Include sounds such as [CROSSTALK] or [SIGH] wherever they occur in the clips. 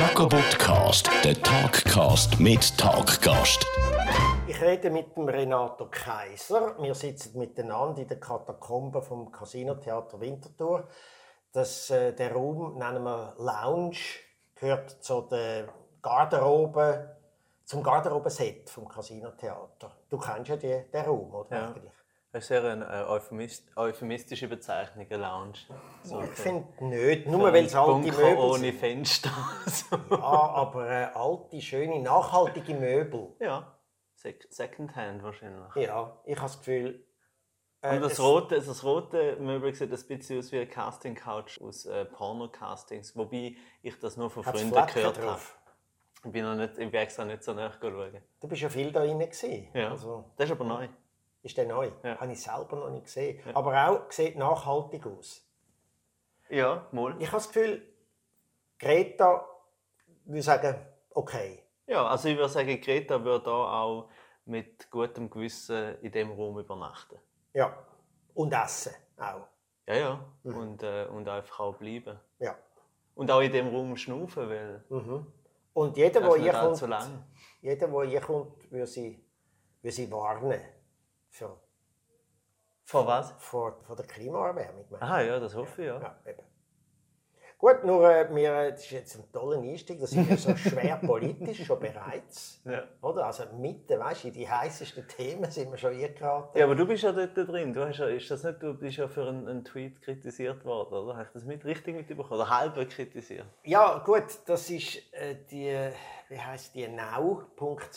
Jacobotcast, der Talkcast mit Talkgast. Ich rede mit dem Renato Kaiser. Wir sitzen miteinander in der Katakombe vom Casino Theater Winterthur. Das, äh, der Raum nennen wir Lounge, gehört zu der Garderobe, zum Garderobenset vom Casino Theater. Du kennst ja die, den Raum, oder? Ja. Eigentlich? Das ist sehr eine äh, euphemist euphemistische Bezeichnung, eine Lounge. So Ich finde nicht, nur weil es alte Bunker Möbel ohne sind. Fenster. [LAUGHS] so. Ja, aber äh, alte, schöne, nachhaltige Möbel. ja, Sec Secondhand wahrscheinlich. Ja, ich habe das Gefühl. äh, Und das es- rote, das rote Möbel sieht ein bisschen aus wie eine Casting-Couch aus äh, Porno-Castings, wobei ich das nur von Freunden gehört habe. Ich bin, noch nicht, ich bin extra nicht so nah schauen. Du bist ja viel da gewesen. Ja, Also, das ist aber neu. Ist der neu? Ja. Habe ich selber noch nicht gesehen. Aber auch sieht nachhaltig aus. Ja, mal. Ich habe das Gefühl, Greta würde sagen, okay. Ja, also ich würde sagen, Greta würde da auch mit gutem Gewissen in dem Raum übernachten. Ja. Und essen auch. Ja, ja. Und, äh, und einfach auch bleiben. Ja. Und auch in dem Raum schnaufen, weil Und jeder, der hier kommt, lang. jeder, der hier kommt, würde sie, würde sie warnen. Für, Vor was? vor, vor der Klimaerwärmung. ich. Aha, ja, das hoffe ich, ja. Ja, eben. Gut, nur äh, wir, äh, das ist jetzt ein toller Einstieg, das sind ja so [LAUGHS] schwer politisch schon bereits. Ja. Oder? Also mitten, weißt du, in die heißesten Themen sind wir schon eingeraten. Ja, aber du bist ja dort drin. Du, hast ja, ist das nicht, du bist ja für einen, einen Tweet kritisiert worden, oder? Hast du das mit, richtig mitbekommen? Oder halb kritisiert? Ja, gut, das ist äh, die, wie heißt die, now.ch.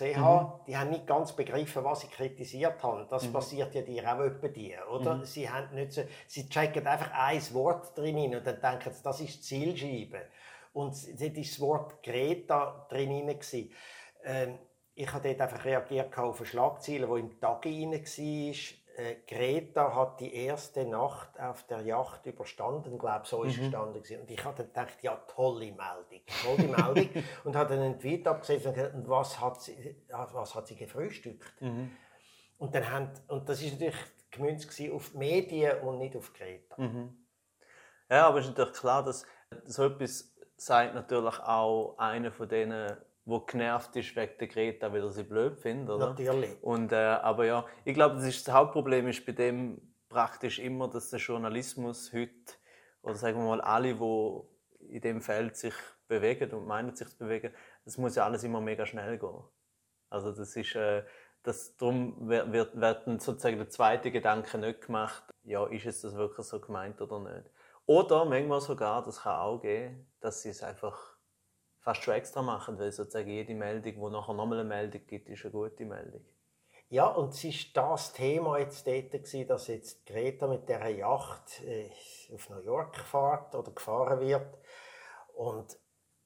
Die haben nicht ganz begriffen, was sie kritisiert haben. Das passiert ja dir auch etwa dir, oder? Sie, haben nicht so, sie checken einfach ein Wort drin und dann denken sie, das ist die Zielscheibe. Und dort war das Wort Greta drin. Ähm, ich habe dort einfach reagiert auf eine Schlagzeile, die im Tag rein war. Äh, Greta hat die erste Nacht auf der Yacht überstanden, glaube so ist gestanden. gewesen. Und ich habe dann gedacht, ja, tolle Meldung, tolle Meldung. [LAUGHS] und habe dann einen Tweet abgesetzt und gesagt, was hat sie, was hat sie gefrühstückt? Und, dann haben, und das ist natürlich gemünzt auf die Medien und nicht auf Greta. Ja, aber es ist natürlich klar, dass so etwas sagt natürlich auch einer von denen, der genervt ist wegen der Greta, weil er sie blöd findet, oder? Natürlich. Und, äh, aber ja, ich glaube, das, ist, das Hauptproblem ist bei dem praktisch immer, dass der Journalismus heute, oder sagen wir mal alle, die in dem Feld sich bewegen und meinen sich zu bewegen, das muss ja alles immer mega schnell gehen. Also das ist, äh, das, darum wird, wird, wird dann sozusagen der zweite Gedanke nicht gemacht, ja, ist es das wirklich so gemeint oder nicht. Oder manchmal sogar, das kann auch gehen, dass sie es einfach fast schon extra machen, weil sozusagen jede Meldung, die nachher nochmal eine Meldung gibt, ist eine gute Meldung. Ja, und es war das Thema jetzt dort, gewesen, dass jetzt Greta mit dieser Yacht äh, auf New York fährt oder gefahren wird. Und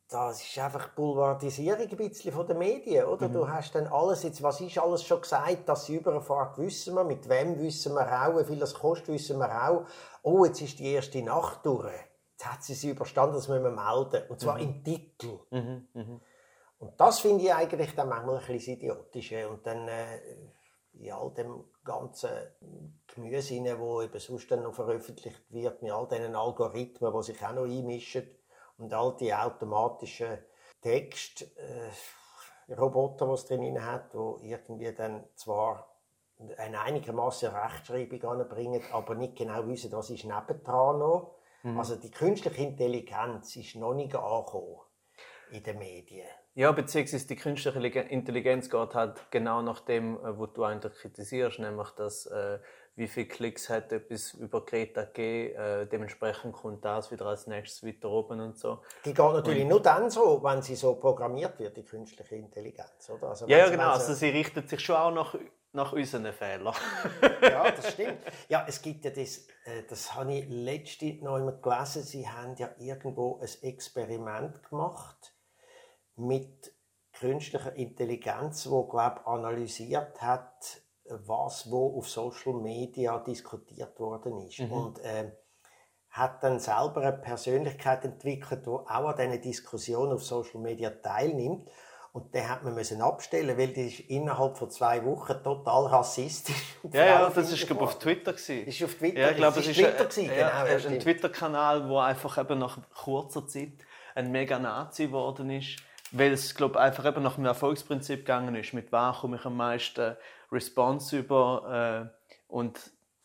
das ist einfach Boulevardisierung ein bisschen von den Medien, oder? Du hast dann alles, jetzt, was ist alles schon gesagt, dass sie überfahrt, wissen wir, mit wem wissen wir auch, wie viel das kostet, wissen wir auch. Oh, jetzt ist die erste Nacht durch. Jetzt hat sie sie überstanden, das müssen wir melden. Und zwar im Titel. Und das finde ich eigentlich dann manchmal ein bisschen idiotisch. Und dann äh, in all dem ganzen Gemüse, rein, wo eben sonst dann noch veröffentlicht wird, mit all diesen Algorithmen, die sich auch noch einmischen und all die automatischen Textroboter, die es drin hat, wo irgendwie dann zwar eine einigermaßen Rechtschreibung anbringen, aber nicht genau wissen, was ist nebendran noch. Also die künstliche Intelligenz ist noch nicht angekommen in den Medien. Ja, beziehungsweise die künstliche Lige- Intelligenz geht halt genau nach dem, äh, was du eigentlich kritisierst, nämlich dass äh, wie viele Klicks hat etwas über Greta gegeben, äh, dementsprechend kommt das wieder als nächstes weiter oben und so. Die geht natürlich nur dann so, wenn sie so programmiert wird, die künstliche Intelligenz, oder? Also Ja, ja genau, also sie richtet sich schon auch nach, nach unseren Fehlern. [LAUGHS] ja, das stimmt. [LAUGHS] Ja, es gibt ja das, äh, das habe ich letztens noch einmal gelesen, sie haben ja irgendwo ein Experiment gemacht mit künstlicher Intelligenz, wo glaube analysiert hat, was wo auf Social Media diskutiert worden ist und ähm, hat dann selber eine Persönlichkeit entwickelt, die auch an diesen Diskussionen auf Social Media teilnimmt. Und den hat man müssen abstellen, weil die ist innerhalb von zwei Wochen total rassistisch. Ja, ja, das ist glaube auf. Twitter gewesen. Ist auf Twitter, Ja, ich glaube, es ist Twitter ein, gewesen, ja, genau, ja, ein. Twitter-Kanal, wo einfach eben nach kurzer Zeit ein Mega-Nazi geworden ist, weil es, glaube einfach eben nach dem Erfolgsprinzip gegangen ist. Mit was komme ich am meisten Response über äh, und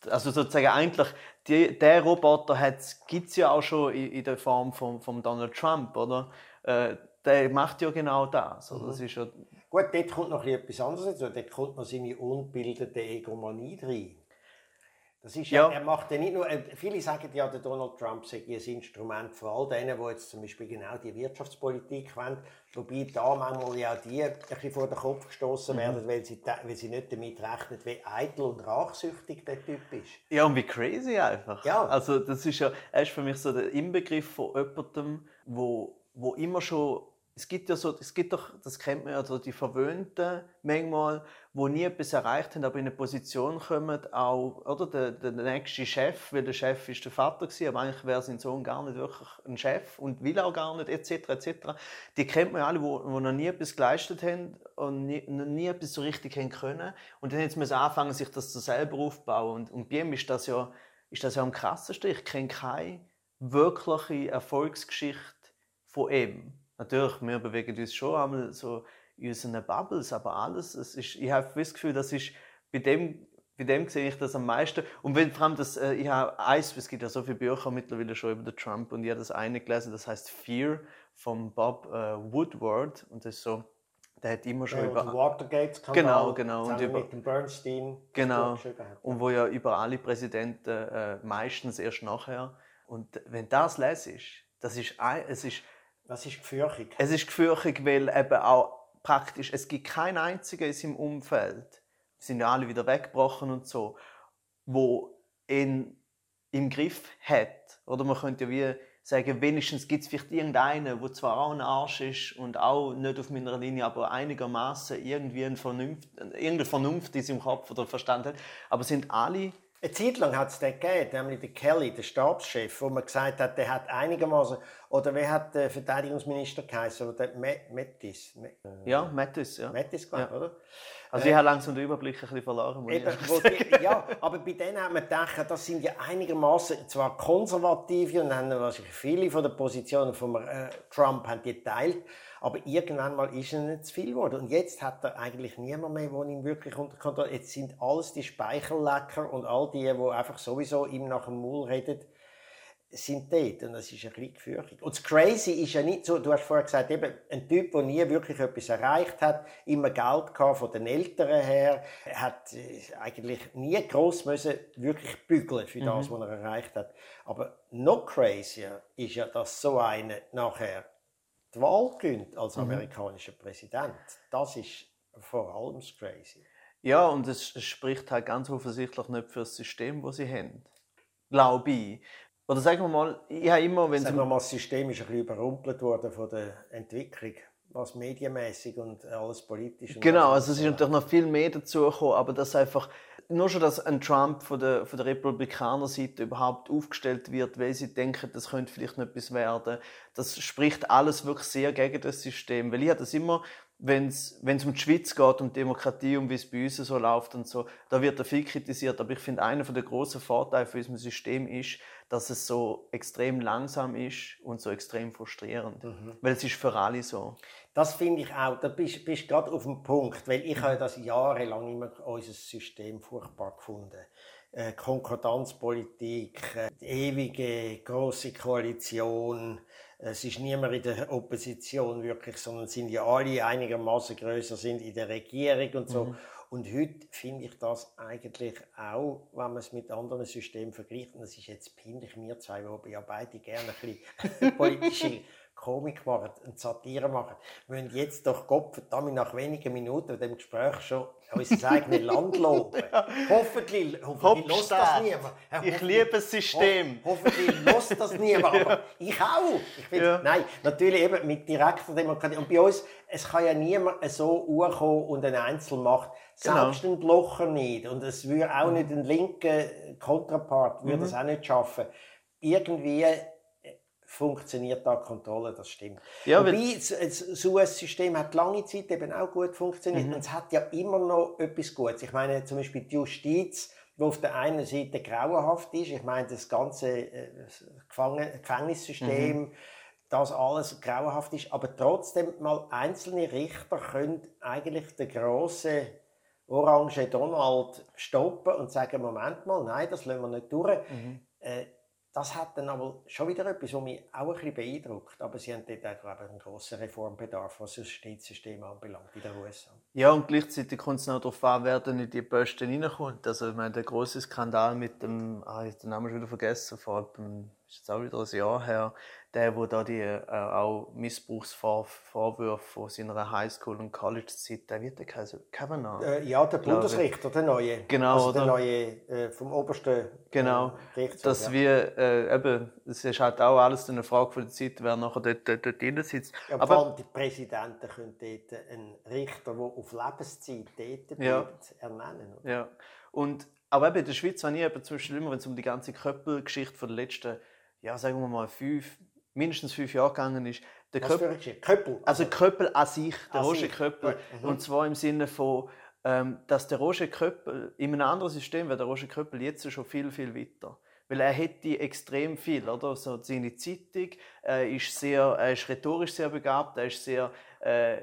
also sozusagen eigentlich die, der Roboter gibt es ja auch schon in, in, der Form von, von Donald Trump, oder? Äh, der macht ja genau das. Oder? Das mhm. ist ja Gut, dort kommt noch etwas anderes dazu. Dort kommt noch seine unbildete Egomanie rein. Das ist ja, ja, er macht ja nicht nur, äh, viele sagen ja, der Donald Trump sei ein Instrument für all denen, die jetzt zum Beispiel genau die Wirtschaftspolitik wollen, wobei da manchmal ja die ein bisschen vor den Kopf gestoßen mhm. werden, weil sie, weil sie nicht damit rechnen, wie eitel und rachsüchtig der Typ ist. Ja, und wie crazy einfach. Ja. Also das ist ja, er ist für mich so der Inbegriff von jemandem, wo, wo immer schon es gibt ja so, es gibt doch, das kennt man ja, so die Verwöhnten manchmal, die nie etwas erreicht haben, aber in eine Position kommen, auch, oder, der, der nächste Chef, weil der Chef ist der Vater gewesen, aber eigentlich wäre sein Sohn gar nicht wirklich ein Chef und will auch gar nicht, etc., etc. Die kennt man ja alle, die, noch nie etwas geleistet haben und nie, nie etwas so richtig haben können und dann jetzt müssen anfangen, sich das so selber aufzubauen und, und bei ihm ist das ja, ist das ja am krassesten. Ich kenne keine wirkliche Erfolgsgeschichte von ihm natürlich, wir bewegen uns schon einmal so in unseren Bubbles, aber alles, es ist, ich habe das Gefühl, das ist bei dem, bei dem sehe ich das am meisten. Und wenn vor allem das, äh, ich habe eins, es gibt ja so viele Bücher mittlerweile schon über den Trump und ich habe das eine gelesen, das heißt Fear von Bob äh, Woodward und das ist so, der hat immer schon ja, über Watergate genau genau und über mit dem Bernstein genau und wo ja über alle Präsidenten äh, meistens erst nachher und wenn das lese ist, das ist es ist was ist gefürchtig? Es ist gefürchtig, weil eben auch praktisch, es gibt keinen einzigen in seinem Umfeld, sind ja alle wieder weggebrochen und so, wo ihn im Griff hat. Oder man könnte ja wie sagen, wenigstens gibt es vielleicht irgendeinen, der zwar auch ein Arsch ist und auch nicht auf meiner Linie, aber einigermaßen irgendwie eine Vernunft, irgendeine Vernunft in seinem Kopf oder Verstand hat. Aber sind alle eine Zeit lang hat es den gegeben, nämlich der Kelly, der Stabschef, wo man gesagt hat, der hat einigermaßen, oder wer hat der Verteidigungsminister geheißen, oder Mattis? Ja, Mattis, ja. Mattis, glaube ja. oder? Also ich habe langsam den Überblick ein bisschen verloren. Eben, die, ja, aber bei denen hat man gedacht, das sind ja einigermaßen zwar konservative und haben wahrscheinlich viele von den Positionen von äh, Trump haben die geteilt, aber irgendwann mal ist er nicht zu viel geworden. Und jetzt hat er eigentlich niemand mehr, der ihn wirklich unter Kontrolle Jetzt sind alles die Speichellecker und all die, die einfach sowieso ihm nach dem Maul reden, sind dort. Und das ist ein bisschen gefürchtet. Und das Crazy ist ja nicht so, du hast vorher gesagt, eben ein Typ, der nie wirklich etwas erreicht hat, immer Geld gehabt von den Eltern her, hat äh, eigentlich nie gross müssen wirklich bügeln für das, mhm. was er erreicht hat. Aber noch crazier ist ja, dass so einer nachher die Wahl gewinnt als mhm. amerikanischer Präsident. Das ist vor allem das Crazy. Ja, und es spricht halt ganz offensichtlich nicht für das System, das sie haben. Glaube ich. Oder sagen wir mal, ich habe immer, wenn sagen wir mal, das System ist ein bisschen überrumpelt worden von der Entwicklung, was medienmäßig und alles politisch. genau, also es ist natürlich noch viel mehr dazu gekommen, aber das einfach nur schon, dass ein Trump von der, von der Republikanerseite überhaupt aufgestellt wird, weil sie denken, das könnte vielleicht noch etwas werden, das spricht alles wirklich sehr gegen das System. Weil ich habe das immer, wenn es um die Schweiz geht, um Demokratie, um wie es bei uns so läuft und so, da wird er viel kritisiert. Aber ich finde, einer der großen Vorteile für unser System ist, dass es so extrem langsam ist und so extrem frustrierend. Mhm. Weil es ist für alle so. Das finde ich auch, da bist du gerade auf dem Punkt, weil ich habe das jahrelang immer unser System furchtbar gefunden. Äh, Konkordanzpolitik, äh, die ewige große Koalition, es ist niemand in der Opposition wirklich, sondern sind ja alle einigermaßen größer sind in der Regierung und so. Mhm. Und heute finde ich das eigentlich auch, wenn man es mit anderen Systemen vergleicht, und das ist jetzt peinlich, wir zwei, die ja beide gerne ein bisschen [LAUGHS] politische Komik machen und Satire machen, müssen jetzt doch Gott verdammt nach wenigen Minuten dem Gespräch schon unser eigenes [LAUGHS] Land loben. ja. Hoffentlich, hoffentlich lässt das niemand. Ja, ich liebe das System. Ho hoffentlich lässt das [LAUGHS] niemand, aber ich auch. Ich find, ja. Nein, natürlich eben mit direkter Demokratie. Und bei uns, es kann ja niemand so urkommen und eine Einzelmacht, genau. selbst genau. ein Blocher nicht. Und es würde auch nicht ein linker Kontrapart, würde mhm. das auch nicht schaffen. Irgendwie funktioniert da Kontrolle, das stimmt. Ja, Wobei, so ein System hat lange Zeit eben auch gut funktioniert. Mhm. Und es hat ja immer noch etwas Gutes. Ich meine, zum Beispiel die Justiz, die auf der einen Seite grauenhaft ist. Ich meine, das ganze äh, Gefängnissystem, mhm das alles grauenhaft ist, aber trotzdem mal einzelne Richter können eigentlich den grossen orange Donald stoppen und sagen, Moment mal, nein, das lassen wir nicht durch. Mhm. Äh, das hat dann aber schon wieder etwas, was mich auch ein bisschen beeindruckt. Aber sie haben dort auch, einen grossen Reformbedarf, was das Justizsystem anbelangt in den USA. Ja, und gleichzeitig kommt es noch darauf an, wer dann in die Posten reinkommt. Also, ich meine, der große Skandal mit dem, ah, ich habe den Namen schon wieder vergessen, vor einem, ist jetzt auch wieder ein Jahr her, der, wo da die äh, auch Missbrauchsvorwürfe von seiner Highschool- und College-Zeit, der wird der Kavanaugh. Äh, ja, der Bundesrichter, der neue. Genau. Also der neue äh, vom obersten äh, genau, Gerichtshof. Dass ja. wir, äh, eben, es ist halt auch alles eine Frage von der Zeit, wer nachher dort, dort, dort drin sitzt. Ja, Aber vor allem die Präsidenten können dort einen Richter, der auf Lebenszeit dort bleibt, ja. ernennen. Oder? Ja. Und, aber eben in der Schweiz habe ich eben zum Beispiel immer, wenn es um die ganze Köppel-Geschichte von den letzten, ja, sagen wir mal, fünf, mindestens fünf Jahre gegangen ist. Der Köppel, Köppel? Also Köppel an sich, der an Roger Köppel. Mhm. Und zwar im Sinne von, ähm, dass der Roger Köppel in einem anderen System wäre der Roger Köppel jetzt schon viel, viel weiter. Weil er hätte extrem viel, oder? So seine Zeitung, er ist, sehr, er ist rhetorisch sehr begabt, er ist sehr... Äh,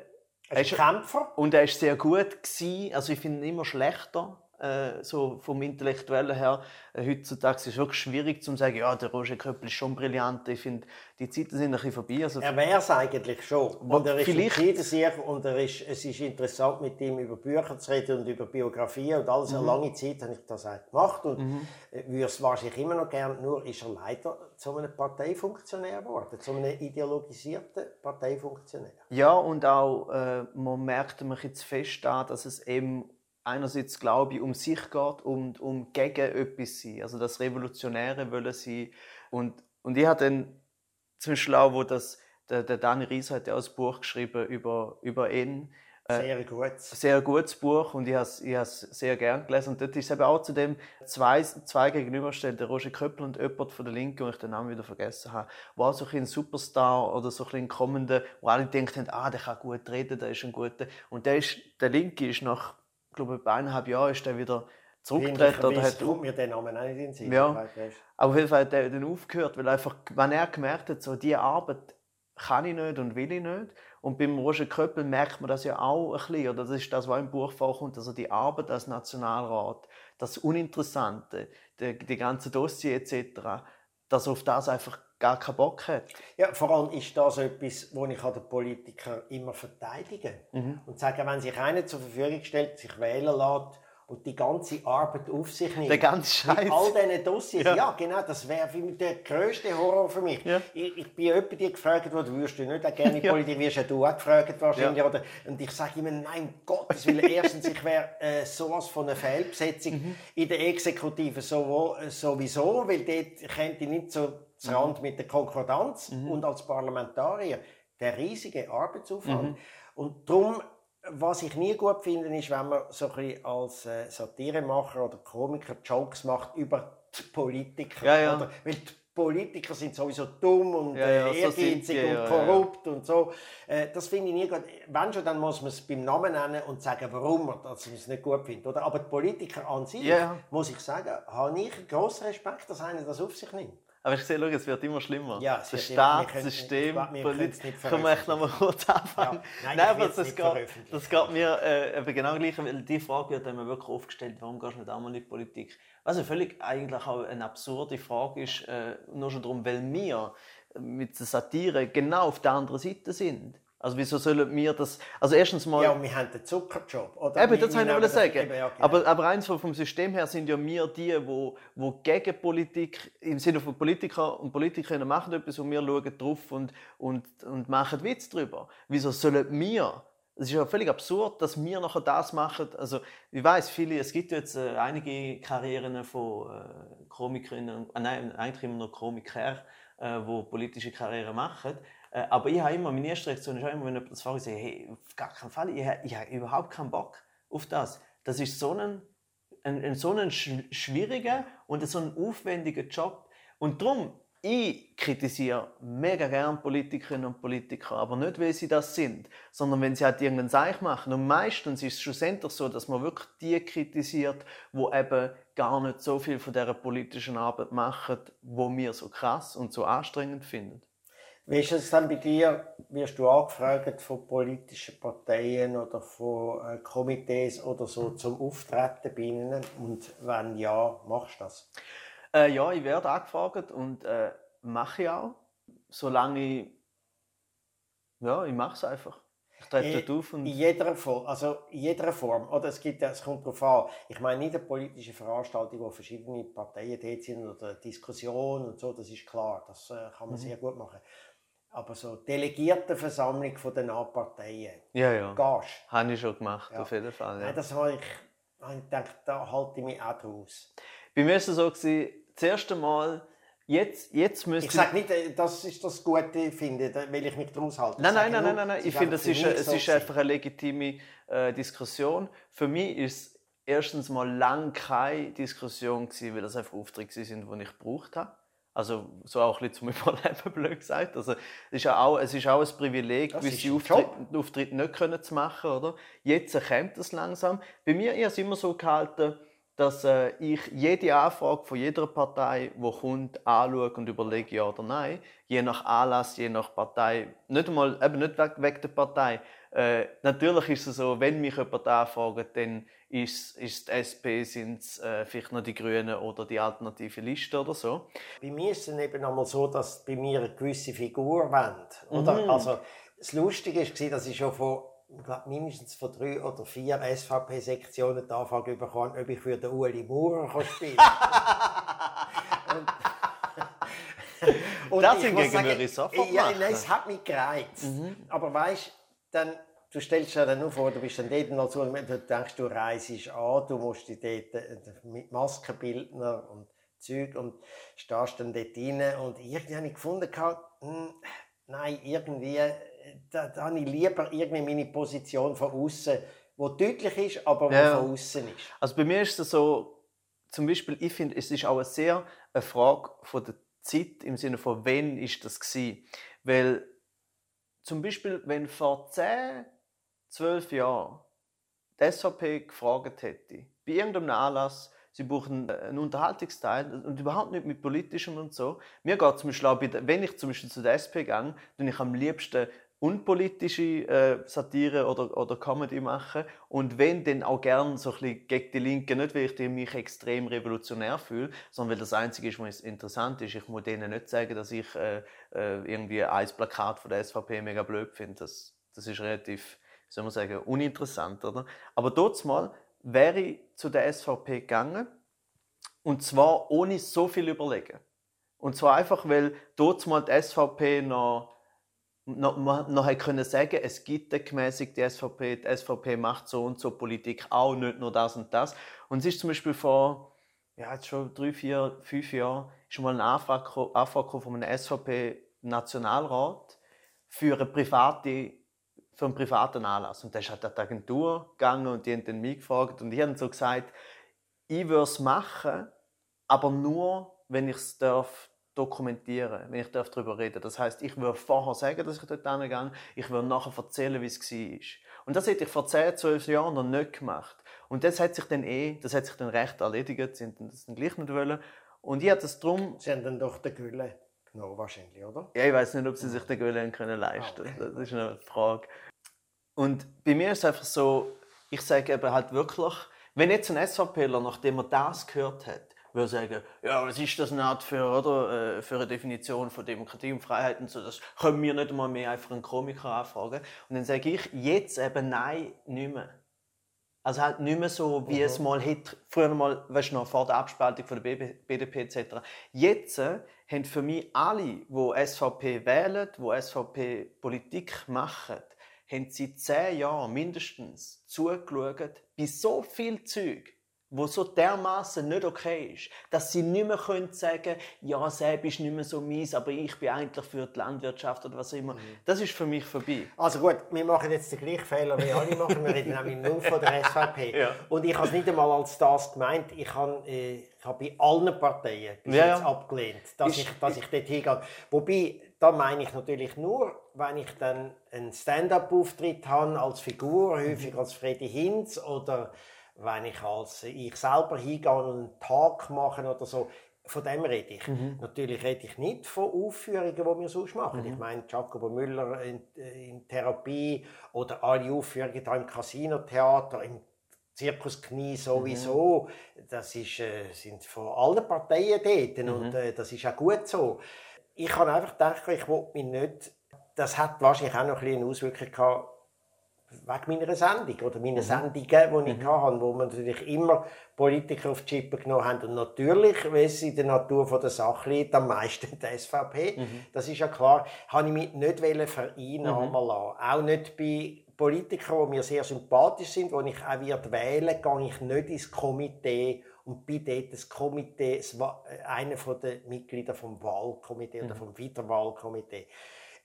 er ist Kämpfer. Und er ist sehr gut gewesen. Also ich finde ihn immer schlechter äh, so vom Intellektuellen her. Äh, heutzutage ist es wirklich schwierig zu sagen, ja, der Roger Köppel ist schon brillant. Ich finde, die Zeiten sind ein bisschen vorbei. Also, er wäre es eigentlich schon. Und er ist vielleicht... und er ist, es ist interessant, mit ihm über Bücher zu reden und über Biografie und alles. Mhm. Eine lange Zeit habe ich das auch gemacht und mhm. Würde es wahrscheinlich immer noch gerne, nur ist er leider zu einem Parteifunktionär geworden, zu einem ideologisierten Parteifunktionär. Ja, und auch, äh, man merkt man jetzt fest an, dass es eben einerseits glaube ich um sich geht und um gegen etwas sein, also das Revolutionäre wollen sein und und ich habe dann zum Beispiel auch, wo das der, der Dani Ries hat ja auch ein Buch geschrieben über über ihn äh, sehr gut. Sehr gutes Buch und ich habe es ich sehr gern gelesen. Und dort ist eben auch zu dem zwei, zwei gegenüberstellen, der Roger Köppel und jemand von der Linken, wo ich den Namen wieder vergessen habe, war so ein Superstar oder so ein kommender, wo alle haben, ah, der kann gut reden, der ist ein guter. Und der, ist, der Linke ist nach glaube, bei eineinhalb Jahren ist er wieder zurückgetreten. Oder hat kommt mir den Namen auch nicht in den Sinn. Ja, aber auf jeden Fall hat er dann aufgehört, weil einfach, wenn er gemerkt hat, so, diese Arbeit kann ich nicht und will ich nicht. Und beim Roger Köppel merkt man das ja auch ein bisschen, oder das ist das, was im Buch vorkommt, also die Arbeit als Nationalrat, das Uninteressante, die, die ganze Dossier etc., dass auf das einfach gar keinen Bock hat. Ja, vor allem ist das etwas, wo ich den Politiker immer verteidige. Mhm. Und sage, wenn sich einer zur Verfügung stellt, sich wählen lässt und die ganze Arbeit auf sich nimmt. Der ganze Scheiß. Mit all diesen Dossiers. Ja, ja genau, das wäre der grösste Horror für mich. Ja. Ich, ich bin jemand, der gefragt wurde, würdest du nicht auch gerne [LAUGHS] in ja. Politik, wirst ja du auch gefragt wahrscheinlich. Ja. Oder, und ich sage immer, nein, Gottes Willen, erstens, ich wäre äh, sowas von einer Fehlbesetzung mhm. in der Exekutive so, sowieso, weil dort könnte ich nicht so zu Rand mhm. mit der Konkordanz mhm. und als Parlamentarier der riesige Arbeitsaufwand. Mhm. Und darum, was ich nie gut finde, ist, wenn man so ein als äh, Satiremacher oder Komiker Jokes macht über die Politiker. Ja, ja. Oder, weil die Politiker sind sowieso dumm und ja, ja, äh, ehrgeizig so und korrupt und so. Äh, das finde ich nie gut. Wenn schon, dann muss man es beim Namen nennen und sagen, warum man es nicht gut findet. Oder? Aber die Politiker an sich, muss ich sagen, habe ich grossen Respekt, dass einer das auf sich nimmt. Aber ich sehe, schau, es wird immer schlimmer. Ja, das Staatssystem, Politik. Können wir echt noch mal kurz anfangen? Ja. Nein, Nein aber das geht, das geht mir äh, genau gleich, weil die Frage wird mir wirklich oft gestellt, warum gehst du nicht einmal in die Politik? Was also völlig eigentlich auch eine absurde Frage ist, äh, nur schon darum, weil wir mit der Satire genau auf der anderen Seite sind. Also wieso sollen wir das... Also erstens mal... Ja, und wir haben den Zuckerjob. Oder eben, das wollte ich sagen. Eben, ja, genau. aber, aber eins vom System her sind ja wir die, wo, wo gegen Politik, im Sinne von Politiker und Politikerinnen machen etwas und wir schauen drauf und, und, und machen Witz darüber. Wieso sollen wir... Es ist ja völlig absurd, dass wir nachher das machen. Also ich weiß viele, es gibt jetzt äh, einige Karrieren von äh, Komikerinnen, äh, nein, eigentlich immer nur Komiker, äh, wo politische Karriere machen. Äh, aber ich habe immer, meine erste Reaktion ist auch immer, wenn jemand das fragt, ich sage, hey, auf gar keinen Fall, ich habe, ich habe überhaupt keinen Bock auf das. Das ist so ein, ein, ein so ein schwieriger und so ein aufwendiger Job. Und darum, ich kritisiere mega gern Politikerinnen und Politiker, aber nicht, weil sie das sind, sondern wenn sie halt irgendeinen Seich machen. Und meistens ist es schlussendlich so, dass man wirklich die kritisiert, wo eben gar nicht so viel von dieser politischen Arbeit machen, wo wir so krass und so anstrengend finden. Wie ist es dann bei dir? Wirst du angefragt von politischen Parteien oder von äh, Komitees oder so zum Auftreten bei ihnen? Und wenn ja, machst du das? Äh, ja, ich werde angefragt und äh, mache ich auch. Solange ich. Ja, ich mache es einfach. Ich trete dort auf und. In jeder Form, also in jeder Form. Oder es, gibt, es kommt darauf an. Ich meine nicht eine politische Veranstaltung, wo verschiedene Parteien dort sind oder Diskussion und so, das ist klar. Das äh, kann man mhm. sehr gut machen. Aber so Delegiertenversammlung von den Parteien. Ja, ja. Gehst. Habe ich schon gemacht, ja. auf jeden Fall. Ja. Nein, das habe ich, habe ich gedacht, da halte ich mich auch draus. Bei mir war es so, gewesen, das erste Mal, jetzt, jetzt müsste ich... sage nicht, äh, das ist das Gute, finde, weil ich mich daraus halte. Nein, nein, nein, nein, nein, nein, Ich finde, es ist, es ist einfach eine legitime äh, Diskussion. Für mich ist es erstens mal lang keine Diskussion gewesen, weil das einfach Aufträge sind, die ich gebraucht habe. Also so auch ein bisschen zum Überleben, [LAUGHS] blöd gesagt. Also, es, ist auch, es ist auch ein Privileg, gewisse Auftritte, Auftritte nicht können zu machen. Oder? Jetzt kommt es langsam. Bei mir ist es immer so gehalten, dass äh, ich jede Anfrage von jeder Partei, die kommt, anschaue und überlege, ja oder nein. Je nach Anlass, je nach Partei. Nicht einmal, eben nicht wegen der Partei. Äh, natürlich ist es so, wenn mich jemand anfragt, dann ist, ist die SP, sind es äh, vielleicht noch die Grünen oder die alternative Liste oder so. Bei mir ist es eben einmal so, dass bei mir eine gewisse Figur wendet. Oder? Mhm. Also, das Lustige war, dass ich schon von ich glaube, mindestens von drei oder vier SVP-Sektionen die Anfrage bekommen, ob ich für den Ueli Maurer spielen kann. [LAUGHS] und, das hingegen würde ich sofort ja, Nein, es hat mich gereizt. Mhm. Aber weißt dann du stellst dir dann nur vor, du bist dann dort noch so, du denkst, du reist an, du musst dich dort äh, mit Maskenbildner und Zeug und stehst dann dort rein und irgendwie habe ich gefunden, hm, nein, irgendwie, äh, da, da habe ich lieber irgendwie meine Position von außen, wo deutlich ist, aber ja. von außen ist. Also bei mir ist es so, zum Beispiel, ich finde, es ist auch sehr eine Frage von der Zeit im Sinne von, wann ist das gewesen? Weil zum Beispiel, wenn vor 10, 12 Jahren die SVP gefragt hätte, bei irgendeinem Anlass, sie brauchen einen Unterhaltungsteil und überhaupt nicht mit politischem und so. Mir geht zum Beispiel auch, wenn ich zum Beispiel zu der SP gehe, dann ich am liebsten unpolitische äh, Satire oder, oder Comedy machen und wenn dann auch gern so ein bisschen gegen die Linke, nicht weil ich mich extrem revolutionär fühle, sondern weil das Einzige ist, was interessant ist. Ich muss denen nicht sagen, dass ich äh, äh irgendwie ein Plakat von der SVP mega blöd finde. Das, das ist relativ, wie soll man sagen, uninteressant, oder? Aber dort mal wäre ich zu der SVP gegangen und zwar ohne so viel überlegen. Und zwar einfach, weil dort mal die SVP noch noch, noch können sagen, es gibt eine gemäßigte SVP, die SVP macht so und so Politik auch, nicht nur das und das. Und es ist zum Beispiel vor, ja, jetzt schon drei, vier, fünf Jahren, schon mal eine Anfrage, von einem SVP-Nationalrat für eine private für einen privaten Anlass. Und da ist halt die Agentur gegangen und die haben dann mich gefragt und ich habe so gesagt, ich würde es machen, aber nur, wenn ich es darf dokumentieren, wenn ich darüber reden Das heißt, ich würde vorher sagen, dass ich dort hingehe, ich würde nachher erzählen, wie es war. Und das hätte ich vor 10, 12 Jahren noch nicht gemacht. Und das hat sich dann eh, das hat sich dann recht erledigt, sie haben das dann gleich nicht wollen. Und ich hatte es darum... Sie haben dann doch den Gülle genommen, wahrscheinlich, oder? Ja, ich weiß nicht, ob sie sich den Gülle können leisten können. Ah, okay. Das ist eine Frage. Und bei mir ist es einfach so, ich sage eben halt wirklich, wenn jetzt ein SVPler, nachdem er das gehört hat, würde sagen, ja, was ist das nicht für, oder, äh, für eine Definition von Demokratie und Freiheit und so, das können wir nicht einmal mehr einfach einen Komiker anfragen. Und dann sage ich jetzt eben nein, nicht mehr. Also halt nicht mehr so, wie mhm. es mal hätte, früher mal, weißt du noch, vor der Abspaltung von der BDP etc. Jetzt äh, haben für mich alle, die SVP wählen, die SVP Politik machen, haben seit zehn Jahren mindestens zugeschaut bei so viel Zeug, wo so dermaßen nicht okay ist, dass sie nicht mehr können sagen, ja, Seb ist nicht mehr so mies, aber ich bin eigentlich für die Landwirtschaft oder was immer. Mhm. Das ist für mich vorbei. Also gut, wir machen jetzt den gleichen Fehler, wie alle machen. Wir reden nämlich nur von der SVP. [LAUGHS] Ja. Und ich habe es nicht einmal als das gemeint. Ich habe, äh, ich habe bei allen Parteien bis ja, jetzt abgelehnt, dass, ich, dass ich dort hingehe. Wobei, da meine ich natürlich nur, wenn ich dann einen Stand-up-Auftritt habe als Figur, häufig als Freddy Hinz oder wenn ich als ich selber hingehe und einen Tag mache oder so, von dem rede ich. Mhm. Natürlich rede ich nicht von Aufführungen, die wir sonst machen. Mhm. Ich meine, Jacobo Müller in, in, Therapie oder alle Aufführungen hier im Casino-Theater, im Zirkus Knie sowieso. Mhm. Das ist, äh, sind von allen Parteien dort und mhm. äh, das ist auch gut so. Ich habe einfach gedacht, ich wollte mich nicht... Das hat wahrscheinlich auch noch ein eine Auswirkung gehabt, wegen meiner Sendung oder meiner mhm. Sendungen, die ich mhm. hatte, wo man natürlich immer Politiker auf die Chippe genommen haben. Und natürlich, weil es in der Natur der Sache liegt, am meisten die SVP. Mhm. Das ist ja klar. Habe ich mich nicht vereinnahmen mhm. lassen. Auch nicht bei Politikern, die mir sehr sympathisch sind, die ich auch wird wählen gehe ich nicht ins Komitee und bin dort das Komitee, einer der Mitglieder vom Wahlkomitee mhm. oder vom Wiederwahlkomitee.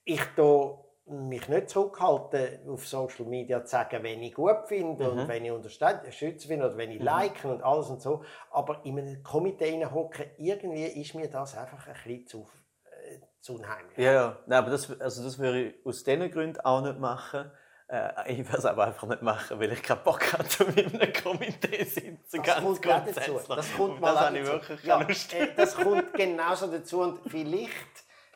Ich da mich nicht zurückhalten, auf Social Media zu sagen, wenn ich gut finde mhm. und wenn ich unterstütze finde oder wenn ich mhm. like und alles und so. Aber in einem Komitee hocken, irgendwie ist mir das einfach ein bisschen zu, äh, zu unheimlich. Ja, ja. Nein, aber das, also das würde ich aus diesen Gründen auch nicht machen. Äh, ich werde es aber einfach nicht machen, weil ich keinen Bock hatte, [LAUGHS] in einem Komitee sitzen. Das ganz kommt dazu. Das kommt mal das habe ich wirklich ja, äh, Das kommt genauso dazu. Und vielleicht,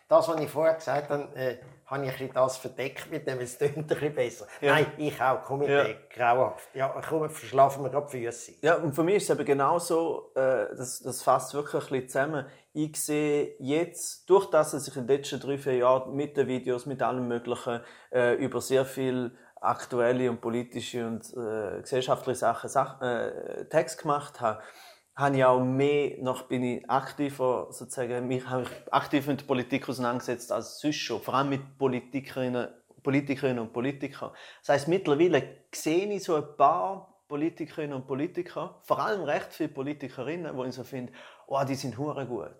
das, was ich vorher gesagt habe, äh, habe ich ein das verdeckt mit dem, es tönt ein bisschen besser. Ja. Nein, ich auch, komm mit ja. grauenhaft. Ja, komm, verschlafen wir gerade Füße. Ja, und für mich ist es eben genauso, äh, das, das fasst wirklich ein bisschen zusammen. Ich sehe jetzt, durch das, dass ich in den letzten drei, vier Jahren mit den Videos, mit allem Möglichen, äh, über sehr viel aktuelle und politische und äh, gesellschaftliche Sachen Sach äh, Text gemacht habe, habe ich auch mehr, noch bin ich aktiver, sozusagen, mich habe ich aktiv mit der Politik auseinandergesetzt als sonst schon, vor allem mit Politikerinnen, Politikerinnen und Politikern. Das heißt, mittlerweile sehe ich so ein paar Politikerinnen und Politiker, vor allem recht viele Politikerinnen, wo ich so finde, oh, die sind hure gut.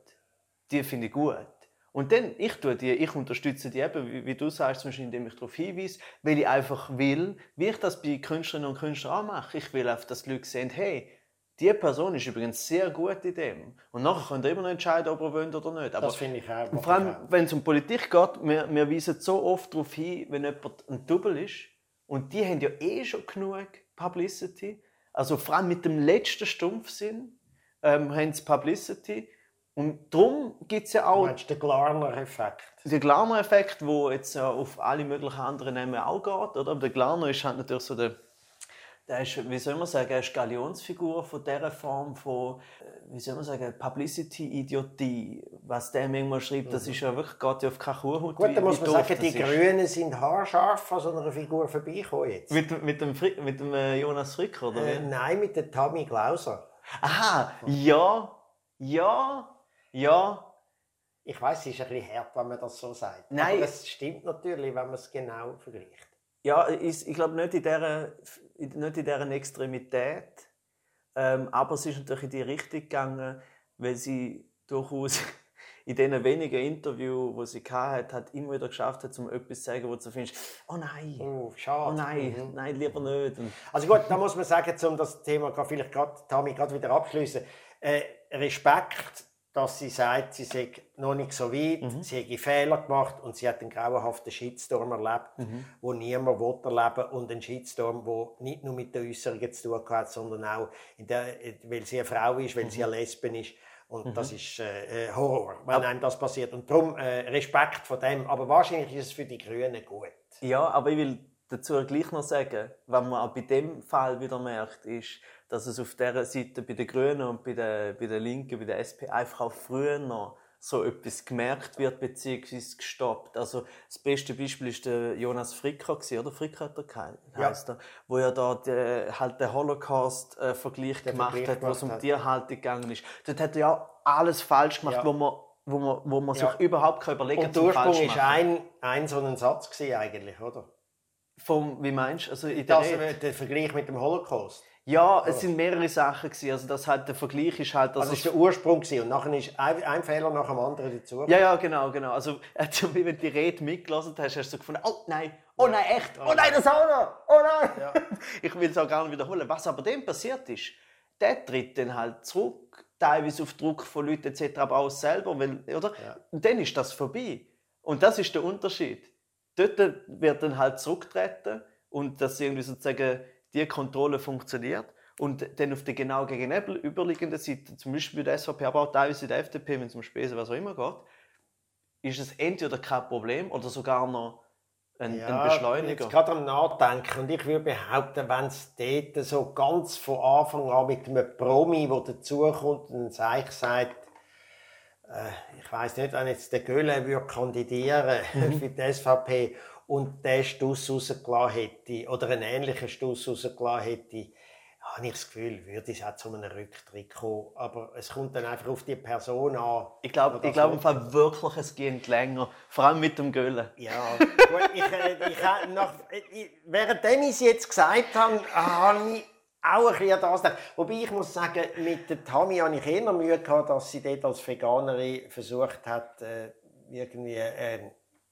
Die finde ich gut. Und dann, ich tue die, ich unterstütze die eben, wie, wie du sagst, zum Beispiel, indem ich darauf hinweise, weil ich einfach will, wie ich das bei Künstlerinnen und Künstlern auch mache. Ich will einfach, dass die Leute sehen, hey, die Person ist übrigens sehr gut in dem. Und nachher könnt ihr immer noch entscheiden, ob ihr wollt oder nicht. Aber das finde ich auch. Vor allem, wenn es um Politik geht, wir, wir weisen so oft darauf hin, wenn jemand ein Double ist. Und die haben ja eh schon genug Publicity. Also vor allem mit dem letzten Stumpfsinn ähm, haben sie Publicity. Und darum gibt es ja auch... Du meinst den Glarner-Effekt? Den Glarner-Effekt, der jetzt auf alle möglichen anderen Namen auch geht. Oder? Aber der Glarner ist halt natürlich so der der ist, wie soll man sagen, eine Galionsfigur von dieser Form von, äh, wie soll man sagen, Publicity-Idiotie. Was der manchmal schreibt, das mhm. ist ja wirklich, geht ja auf keine Kuhhaut. Gut, dann muss man sagen, die Grünen sind haarscharf an so einer Figur vorbeigekommen jetzt. Mit, mit dem, mit dem äh, Jonas Frick, oder? Äh, nein, mit der Tammy Glauser. Aha, ja, ja, ja. Ich weiß, es ist ein bisschen hart, wenn man das so sagt. Nein. Aber es stimmt natürlich, wenn man es genau vergleicht. Ja, ich, ich glaube nicht in dieser, nicht in dieser Extremität, ähm, aber es ist natürlich in die Richtung gegangen, weil sie durchaus [LAUGHS] in diesen wenigen Interviews, die sie hatte, hat immer wieder geschafft hat, um etwas zu sagen, wo du findest, oh nein, oh, schade. oh nein, mhm. nein, lieber nicht. Also gut, da muss man sagen, um das Thema vielleicht gerade, Tami, gerade wieder abschließen, äh, Respekt dass sie sagt, sie sei noch nicht so weit, mhm. sie hätte Fehler gemacht und sie hat einen grauenhaften Shitstorm erlebt, mhm. wo niemand will erleben und einen Shitstorm, der nicht nur mit den Äußerungen zu tun hat, sondern auch, der, weil sie eine Frau ist, weil mhm. sie eine Lesben ist. Und mhm. das ist äh, äh Horror, wenn einem das passiert. Und darum äh, Respekt vor dem. Aber wahrscheinlich ist es für die Grünen gut. Ja, aber ich will dazu gleich noch sagen, was man auch bei dem Fall wieder merkt, ist, dass es auf dieser Seite bei den Grünen und bei den, bei den Linken, bei der SP einfach auch früher noch so etwas gemerkt wird bzw. gestoppt. Also das beste Beispiel ist der Jonas Fricker oder Fricker hat er heißt ja. er, wo er da die, halt den Holocaust-Vergleich äh, gemacht Vergleich hat, wo es um Tierhaltung gegangen ist. Dort hat er ja alles falsch gemacht, ja. wo man wo man, wo man ja. sich überhaupt kein überlegen kann. Und der Ursprung war ein, ein so ein Satz eigentlich, oder? Vom, wie meinst du? Also in der, das, der Vergleich mit dem Holocaust. Ja, es sind mehrere Sachen gewesen. Also das halt der Vergleich ist halt, also das ist der Ursprung gewesen. und nachher ist ein, ein, Fehler nach dem anderen dazu. Ja, ja, genau, genau. Also [LAUGHS] wenn du die Rede mitgelassen hast, hast du so gefunden, oh nein, oh nein, echt, oh nein, das auch noch, oh nein. Ja. [LAUGHS] ich will es auch gerne wiederholen. Was aber dem passiert ist, der tritt dann halt zurück, teilweise auf Druck von Leuten etc., aber auch selber, weil, oder? Ja. Und dann ist das vorbei. Und das ist der Unterschied. Dort wird dann halt zurücktreten und das irgendwie sozusagen die Kontrolle funktioniert. Und dann auf der genau gegenüberliegenden Seite, zum Beispiel bei der SVP, aber auch teilweise der FDP, wenn es um Spesen, was auch immer geht, ist es entweder kein Problem oder sogar noch ein, Ja, ein Beschleuniger. Jetzt gerade am Nachdenken. Und ich würde behaupten, wenn es dort so ganz von Anfang an mit einem Promi, der dazukommt und sich sagt, äh, ich weiß nicht, wenn jetzt der Göhle würde kandidieren Mhm. [LAUGHS] für die SVP und der Stuss rausgelassen hätte oder einen ähnlichen Stuss rausgelassen hätte, habe ich das Gefühl, würde es auch zu einem Rücktritt kommen. Aber es kommt dann einfach auf die Person an. Ich glaube, ich glaube im Fall wirklich, es geht länger. Vor allem mit dem Göllen. Ja, gut, ich, äh, ich, äh, nach, ich, währenddem ich es jetzt gesagt habe, habe ich auch ein bisschen an das gedacht. Wobei ich muss sagen, mit der Tami habe ich eher Mühe gehabt, dass sie dort als Veganerin versucht hat, äh, irgendwie äh,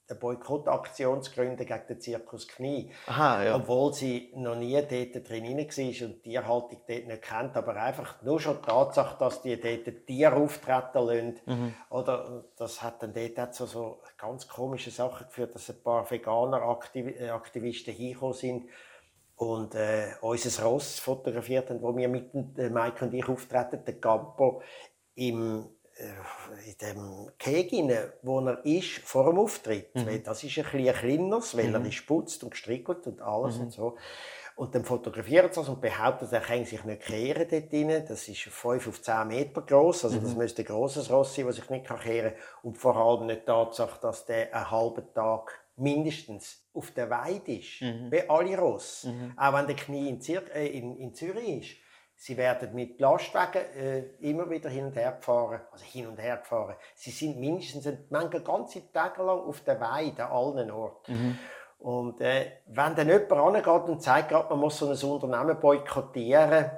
eine Boykottaktion zu gründen gegen den Zirkus Knie. Aha, ja. Obwohl sie noch nie dort drin war und die Tierhaltung dort nicht kennt. Aber einfach nur schon die Tatsache, dass die dort Tiere auftreten lassen. Mhm. Oder, das hat dann dort auch so, so ganz komische Sachen geführt, dass ein paar Veganer-Aktivisten hingekommen sind und äh, unser Ross fotografiert haben, wo wir mit äh, Mike und ich auftreten, der Campo, im, äh, in dem Keg, rein, wo er ist, vor dem Auftritt. Weil das ist ein bisschen kleineres, weil er ist putzt und gestrickelt und alles und so. Und dann fotografieren sie das und behaupten, er kann sich nicht kehren dort drin. Das ist 5 auf 10 Meter groß, also das müsste ein grosses Ross sein, das sich nicht kehren kann. Und vor allem nicht die Tatsache, dass der einen halben Tag mindestens auf der Weide ist, wie alle Ross. Auch wenn der Knie in, Zir äh, in, in Zürich ist. Sie werden mit Lastwagen äh, immer wieder hin und her gefahren, also hin und her gefahren. Sie sind mindestens manchmal ganze Tage lang auf der Weide an allen Orten. Und äh, wenn dann jemand angeht und sagt, gerade, man muss so ein Unternehmen boykottieren,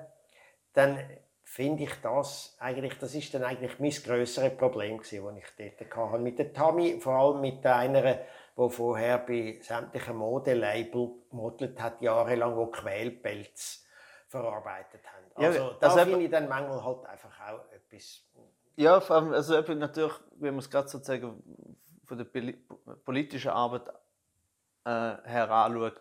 dann finde ich das eigentlich, das ist dann eigentlich mein grösseres Problem gewesen, das ich dort hatte. Mit der Tami, vor allem mit einer, die vorher bei sämtlichen Modelabel modelt hat, jahrelang, wo Quälpelz verarbeitet haben. Ja, Also, also da eben- finde ich dann manchmal halt einfach auch etwas Ja, also natürlich, wenn man es gerade sozusagen von der poli- politischen Arbeit äh, her anschaut,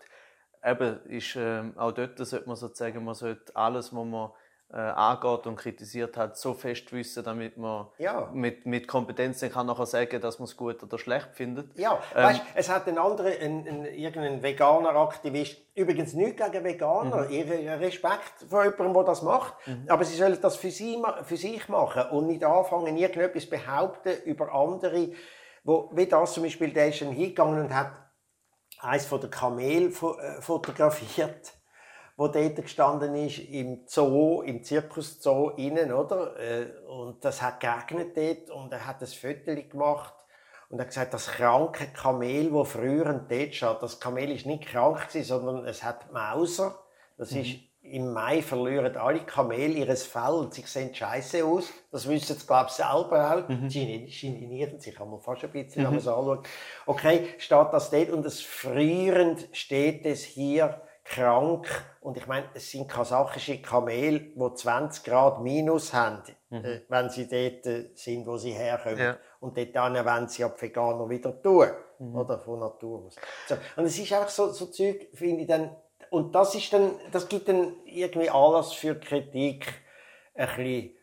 eben ist ähm, auch dort sollte man sozusagen, man sollte alles, was man äh, angeht und kritisiert hat, so fest wissen, damit man Ja. mit, mit Kompetenz dann kann nachher sagen, dass man es gut oder schlecht findet. Ja, Ähm, weißt, es hat ein anderer, ein, ein, irgendein Veganer-Aktivist, übrigens nichts gegen Veganer, Mhm. ihr Respekt vor jemandem, der das macht, aber sie sollen das für, sie, für sich machen und nicht anfangen, irgendetwas behaupten über andere, wo, wie das zum Beispiel, der ist hingegangen und hat eins von der Kamel äh, fotografiert, wo dort gestanden ist, im Zoo, im Zirkuszoo innen, oder? Äh, Und das hat geregnet dort und er hat ein Foto gemacht und er hat gesagt, das kranke Kamel, wo früher dort steht, das Kamel ist nicht krank gewesen, sondern es hat Mauser. Das ist im Mai verlieren alle Kamele ihres Fell und sie sehen scheiße aus. Das wissen sie, glaube ich, selber auch. Sie genieren sich einmal fast ein bisschen, man es anschaut. Okay, steht das dort und es frierend steht es hier krank. Und ich meine, es sind kasachische Kamele, die 20 Grad minus haben, äh, wenn sie dort äh, sind, wo sie herkommen. Ja. Und dort dann wollen sie ja die Veganer wieder tun. Oder? Von Natur aus. So. Und es ist einfach so, so Zeug, finde ich dann, und das ist dann, das gibt dann irgendwie Anlass für Kritik, ein bisschen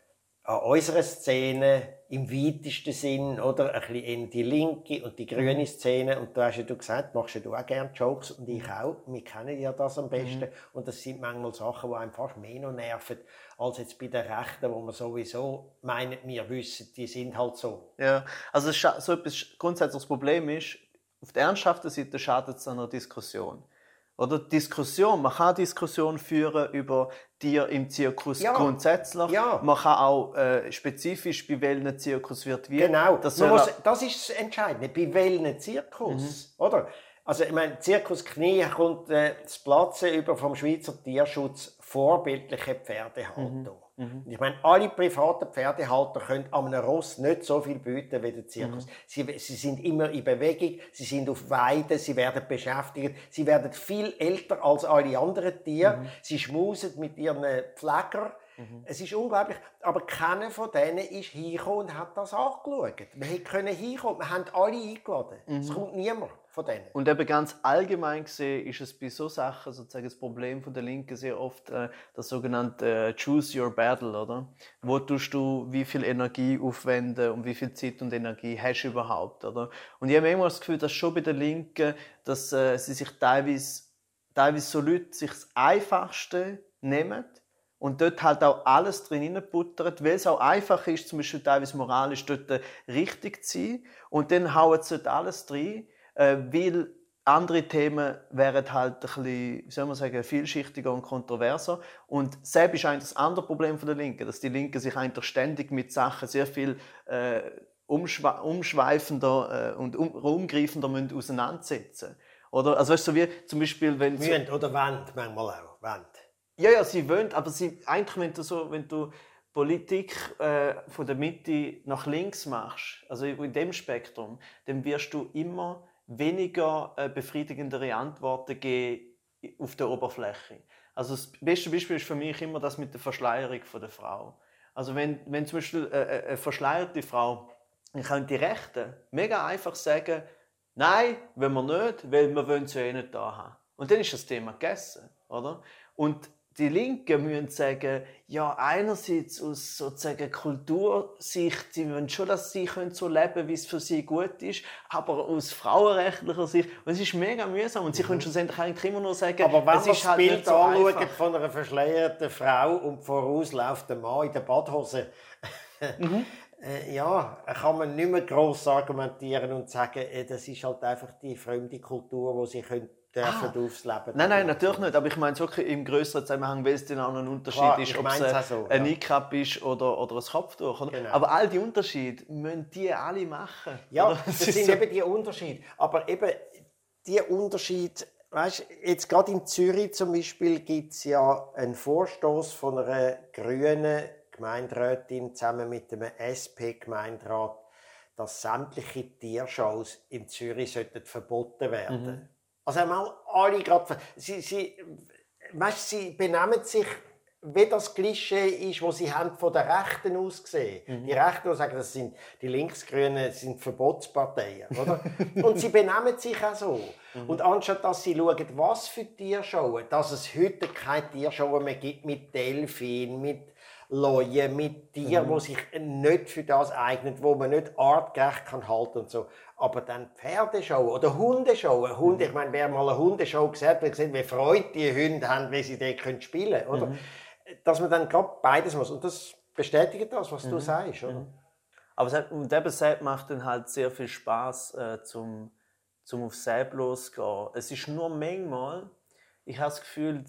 an unserer Szene im weitesten Sinn, oder? Ein bisschen in die linke und die grüne Szene. Und da hast ja du gesagt, machst ja du auch gerne Jokes und ich auch. Wir kennen ja das am besten. Und das sind manchmal Sachen, die einem fast mehr noch nerven, als jetzt bei den Rechten, wo man sowieso meinen, wir wissen, die sind halt so. Ja, also so etwas grundsätzlich das Problem ist, auf der ernsthaften Seite schadet es einer Diskussion. Oder Diskussion, man kann Diskussion führen über Tiere im Zirkus Ja. grundsätzlich. Ja. Man kann auch äh, spezifisch bei welchen Zirkus wird wie. Genau, Das, auch- das ist das Entscheidende. Bei welchem Zirkus, Mhm. oder? Also, ich meine, Zirkus Knie kommt äh, das Platzen über vom Schweizer Tierschutz vorbildliche Pferdehaltung. Mhm. Und ich meine, alle privaten Pferdehalter können an einem Ross nicht so viel bieten wie der Mhm. Zirkus. Sie, sie sind immer in Bewegung, sie sind auf Weide, sie werden beschäftigt, sie werden viel älter als alle anderen Tiere, Mhm. sie schmusen mit ihren Pfleger. Es ist unglaublich. Aber keiner von denen ist hingekommen und hat das angeschaut. Wir hätten können hinkommen, wir haben alle eingeladen. Es kommt niemand. Von denen. Und eben ganz allgemein gesehen ist es bei so Sachen sozusagen das Problem von der Linken sehr oft äh, das sogenannte äh, Choose Your Battle, oder? Wo tust du wie viel Energie aufwenden und wie viel Zeit und Energie hast du überhaupt, oder? Und ich habe immer das Gefühl, dass schon bei der Linken, dass äh, sie sich teilweise, teilweise so Leute sich das Einfachste nehmen und dort halt auch alles drin buttert, weil es auch einfach ist, zum Beispiel teilweise moralisch dort richtig zu sein. Und dann hauen sie dort alles drin, äh, weil andere Themen wären halt ein bisschen, wie soll man sagen, vielschichtiger und kontroverser. Und selbst ist eigentlich das andere Problem von der Linken, dass die Linken sich eigentlich ständig mit Sachen sehr viel äh, umschwe umschweifender äh, und um umgreifender müssen auseinandersetzen Oder? Also weißt du, so wie zum Beispiel, wenn... Müssen oder wollen manchmal auch. Wollen. Ja, ja, sie wollen, aber sie, eigentlich, wenn du, so, wenn du Politik äh, von der Mitte nach links machst, also in dem Spektrum, dann wirst du immer weniger äh, befriedigendere Antworten geben auf der Oberfläche. Also das beste Beispiel ist für mich immer das mit der Verschleierung der Frau. Also wenn, wenn zum Beispiel äh, äh eine verschleierte Frau, dann können die Rechten mega einfach sagen, nein, wenn wir nicht, weil wir wollen sie eh nicht da haben. Und dann ist das Thema gegessen, oder? Und die Linken müssen sagen, ja, einerseits aus sozusagen Kultursicht, sie wollen schon, dass sie können so leben können, wie es für sie gut ist, aber aus frauenrechtlicher Sicht, und es ist mega mühsam, und sie mhm. können schlussendlich eigentlich immer nur sagen, aber wenn es ist das halt Bild so anschauen von einer verschleierten Frau und voraus läuft der Mann in der Badhose, mhm. [LAUGHS] Äh, ja, kann man nicht mehr gross argumentieren und sagen, äh, das ist halt einfach die fremde Kultur, die sie können dürfen ah. aufs Leben. Nein, nein, natürlich nicht. Aber ich meine es wirklich im größeren Zusammenhang, weil es dann auch noch ein Unterschied Klar, ist, ob es so, ein ja. Ist oder, oder ein Kopftuch. Genau. Aber all die Unterschiede müssen die alle machen. Ja, oder? das, [LAUGHS] das sind so. eben die Unterschiede. Aber eben die Unterschiede, weißt, jetzt gerade in Zürich zum Beispiel gibt es ja einen Vorstoß von einer grünen Gemeinderätin zusammen mit einem SP-Gemeinderat, dass sämtliche Tiershows in Zürich sollten verboten werden. Mhm. Also einmal alle gerade, sie, sie, weißt, sie benehmen sich, wie das Klischee ist, wo sie haben von der Rechten aus gesehen. Mhm. Die Rechten die sagen, das sind die Linksgrünen, sind Verbotsparteien, oder? [LAUGHS] Und sie benehmen sich auch so. Mhm. Und anstatt dass sie schauen, was für Tierschauen, dass es heute keine Tierschauen mehr gibt mit Delfin, mit Leute, mit Tieren, mhm. die sich nicht für das eignen, wo man nicht artgerecht kann halten und so. Aber dann Pferdeshow oder Hundeshow. Hunde, mhm. ich meine, wer mal eine Hundeshow gesehen hat, gesehen, wie Freude die Hunde haben, wie sie dort spielen können. Oder? Mhm. Dass man dann gerade beides muss. Und das bestätigt das, was du mhm. sagst. Oder? Mhm. Aber es und eben selbst macht dann halt sehr viel Spaß äh, zum, zum auf selbst losgehen. Es ist nur manchmal, ich habe das Gefühl,